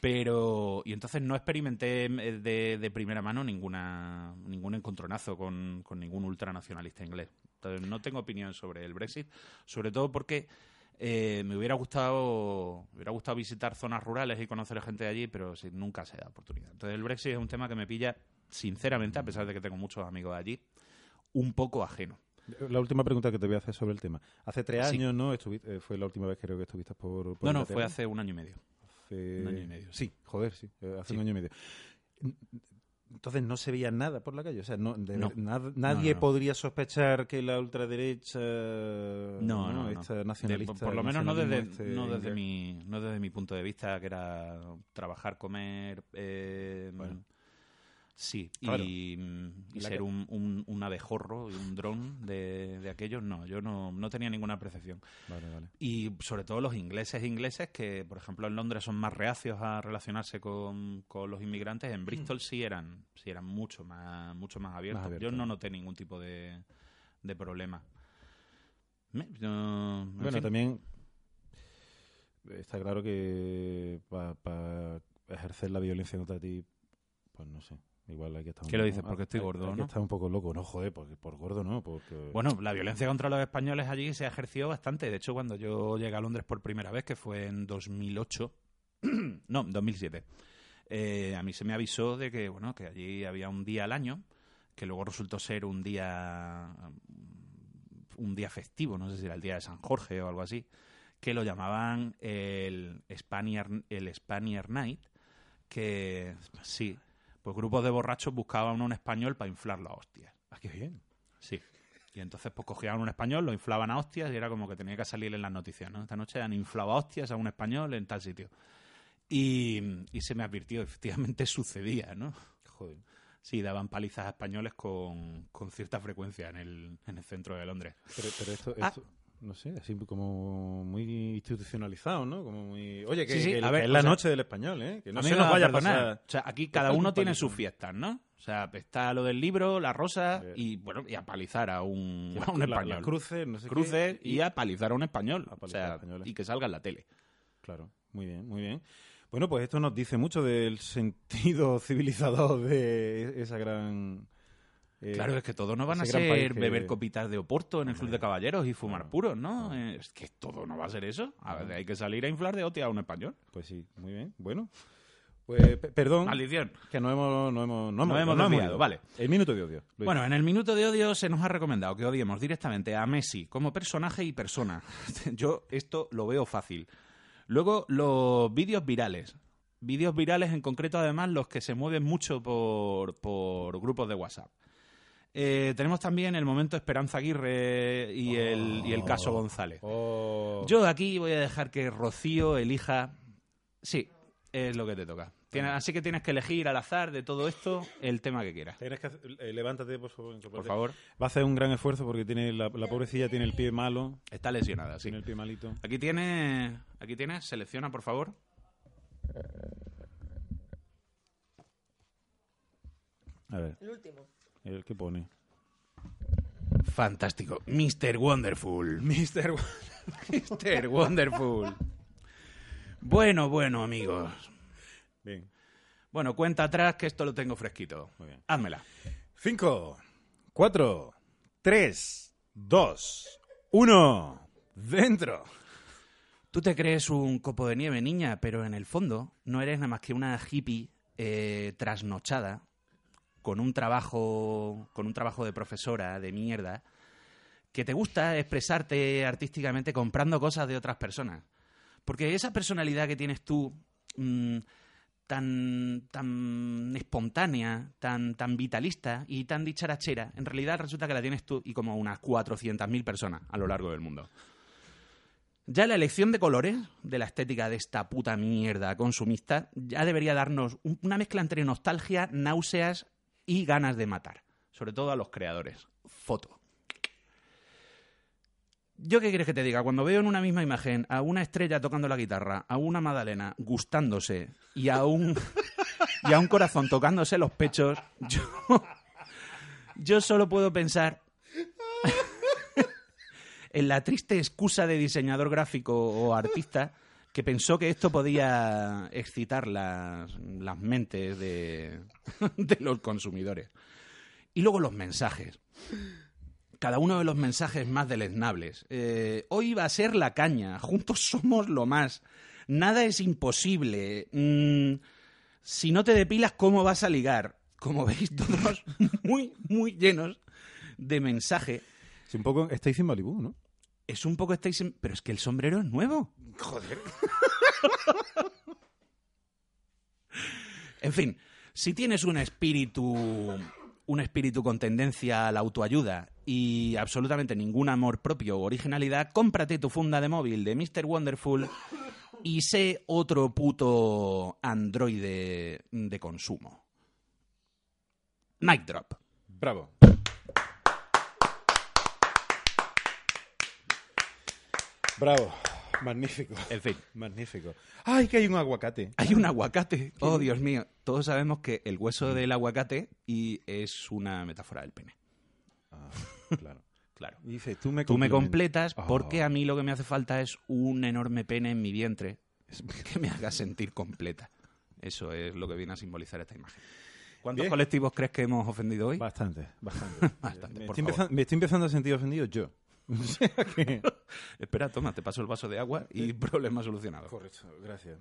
Pero y entonces no experimenté eh, de, de primera mano ninguna ningún encontronazo con, con ningún ultranacionalista inglés. Entonces no tengo opinión sobre el Brexit sobre todo porque eh, me hubiera gustado hubiera gustado visitar zonas rurales y conocer gente de allí pero sí, nunca se da oportunidad. Entonces el Brexit es un tema que me pilla sinceramente a pesar de que tengo muchos amigos allí un poco ajeno La última pregunta que te voy a hacer sobre el tema. Hace tres Sí. años, ¿no? Estuvi- eh, fue la última vez creo que estuviste por, por no, no, fue hace un año y medio. Hace- un año y medio. Sí, joder, sí, eh, hace Sí. un año y medio. Entonces no se veía nada por la calle, o sea, no, de No. nadie No, podría sospechar que la ultraderecha, No, no, no. esta De- nacionalista, por, por lo menos no desde, este no, desde mi, no desde mi punto de vista, que era trabajar, comer, eh, Bueno. Sí, Claro. y, mm, y ser que- un, un, un abejorro y un dron de, de aquellos, no, yo no, no tenía ninguna percepción. Vale, vale. Y sobre todo los ingleses ingleses, que por ejemplo en Londres son más reacios a relacionarse con, con los inmigrantes, en Bristol sí eran, sí eran mucho más, mucho más abiertos. abiertos. Yo no noté ningún tipo de, de problema. Me- no- en Bueno, fin. también está claro que para ejercer la violencia contra ti, pues no sé. Igual hay que estar un ¿Qué lo dices? Porque estoy hay- gordo, hay que ¿no? estar un poco loco. No, joder, porque por gordo no, porque... Bueno, la violencia contra los españoles allí se ha ejercido bastante. De hecho, cuando yo llegué a Londres por primera vez, que fue en 2008, *clears throat* no, 2007, eh, a mí se me avisó de que, bueno, que allí había un día al año, que luego resultó ser un día, un día festivo, no sé si era el día de San Jorge o algo así, que lo llamaban el Spaniard, el Spaniard Night, que sí, pues grupos de borrachos buscaban un español para inflar la hostia. Ah, qué bien. Sí. Y entonces pues cogían un español, lo inflaban a hostias y era como que tenía que salir en las noticias, ¿no? Esta noche han inflado a hostias a un español en tal sitio. Y, y se me advirtió, *laughs* efectivamente sucedía, ¿no? Joder. Sí, daban palizas a españoles con, con cierta frecuencia en el, en el centro de Londres. Pero, pero esto, Ah. No sé, así como muy institucionalizado, ¿no? Como muy... Oye, que, Sí, sí, que- a que ver, es la sea, noche del español, ¿eh? Que no se nos vaya a pasar... O sea, aquí cada uno un tiene sus fiestas, ¿no? O sea, está lo del libro, la rosa y, bueno, y a palizar a un, a un la- español. cruces, no sé qué, Cruces y a palizar a un español. A O sea, y que salga en la tele. Claro, muy bien, muy bien. Bueno, pues esto nos dice mucho del sentido *laughs* civilizador de esa gran... eh, Claro, es que todos no van a ser que- beber copitas de Oporto en el Club de Caballeros y fumar puros, ¿no? Eh, Es que todo no va a ser eso. A ver, hay que salir a inflar de hostia a un español. Pues sí, muy bien. Bueno, pues pe- perdón, Maldición. que no hemos... No hemos, no hemos no ido. vale. El minuto de odio. Luis. Bueno, en el minuto de odio se nos ha recomendado que odiemos directamente a Messi como personaje y persona. *laughs* Yo esto lo veo fácil. Luego, los vídeos virales. Vídeos virales, en concreto, además, los que se mueven mucho por, por grupos de WhatsApp. Eh, tenemos también el momento Esperanza Aguirre y el, y el caso González. Oh. Yo aquí voy a dejar que Rocío elija. Sí, es lo que te toca. Así que tienes que elegir al azar de todo esto el tema que quieras. Tienes que hacer- eh, levántate, por favor. Por favor. Va a hacer un gran esfuerzo porque tiene la, la pobrecilla tiene el pie malo, Está lesionada, sí. tiene el pie malito. Aquí tiene, aquí tienes, selecciona por favor. A ver, El último. El que pone. Fantástico. Mr. Wonderful. *laughs* Mr. *laughs* Mr. Wonderful. Bueno, bueno, amigos. Bien, Bueno, cuenta atrás que esto lo tengo fresquito. muy bien. Házmela. 5, 4, 3, 2, 1. Dentro. Tú te crees un copo de nieve, niña, pero en el fondo no eres nada más que una hippie eh, trasnochada con un trabajo con un trabajo de profesora de mierda que te gusta expresarte artísticamente comprando cosas de otras personas. Porque esa personalidad que tienes tú mm, tan tan espontánea, tan tan vitalista y tan dicharachera, en realidad resulta que la tienes tú y como unas 400.000 personas a lo largo del mundo. Ya la elección de colores de la estética de esta puta mierda consumista ya debería darnos un- una mezcla entre nostalgia, náuseas y ganas de matar. Sobre todo a los creadores. Foto. ¿Yo qué quieres que te diga? Cuando veo en una misma imagen a una estrella tocando la guitarra, a una Madalena gustándose y a un, y a un corazón tocándose los pechos, yo, yo solo puedo pensar en la triste excusa de diseñador gráfico o artista que pensó que esto podía excitar las, las mentes de, *laughs* de los consumidores. Y luego los mensajes. Cada uno de los mensajes más deleznables. Eh, hoy va a ser la caña. Juntos somos lo más. Nada es imposible. Mm, si no te depilas, ¿cómo vas a ligar? Como *laughs* veis, todos muy, muy llenos de mensaje. Es un poco Stacy Malibu, ¿no? Es un poco estáis en- Pero es que el sombrero es nuevo. Joder. En fin, si tienes un espíritu un espíritu con tendencia a la autoayuda y absolutamente ningún amor propio o originalidad, cómprate tu funda de móvil de Mr. Wonderful y sé otro puto androide de consumo. Night Drop. Bravo. Bravo. Magnífico. En fin. Magnífico. ¡Ay, que hay un aguacate! Hay un aguacate. Oh, Dios mío. Todos sabemos que el hueso del aguacate y es una metáfora del pene. Ah, *laughs* claro. Claro. Y dice, tú me, Tú me complementas. completas Oh. porque a mí lo que me hace falta es un enorme pene en mi vientre *laughs* que me haga sentir completa. Eso es lo que viene a simbolizar esta imagen. ¿Cuántos Bien. colectivos crees que hemos ofendido hoy? Bastante, bastante. *laughs* Bastante, estoy me estoy empezando a sentir ofendido yo. *laughs* Espera, toma, te paso el vaso de agua y problema solucionado. Correcto, gracias.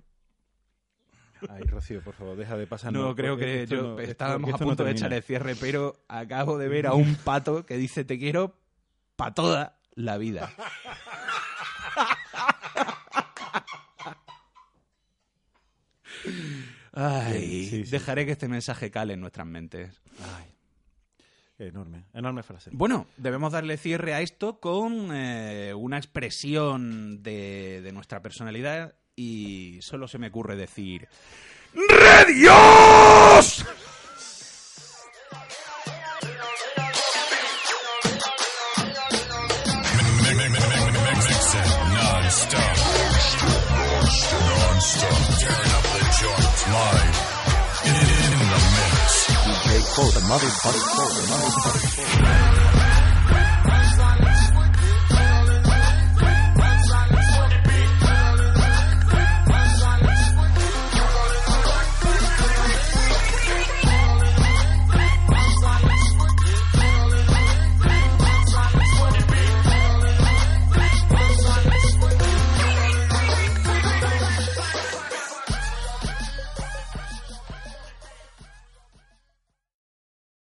Ay, Rocío, por favor, deja de pasar. No, creo que yo no- esto- estábamos a no punto de echar el cierre, pero acabo de ver a un pato que dice te quiero para toda la vida. *laughs* Ay, Sí, sí. dejaré que este mensaje cale en nuestras mentes. Ay, enorme, enorme frase. Bueno, debemos darle cierre a esto con eh, una expresión de, de nuestra personalidad y solo se me ocurre decir ¡Redios! for the motherfucker, for the motherfucker.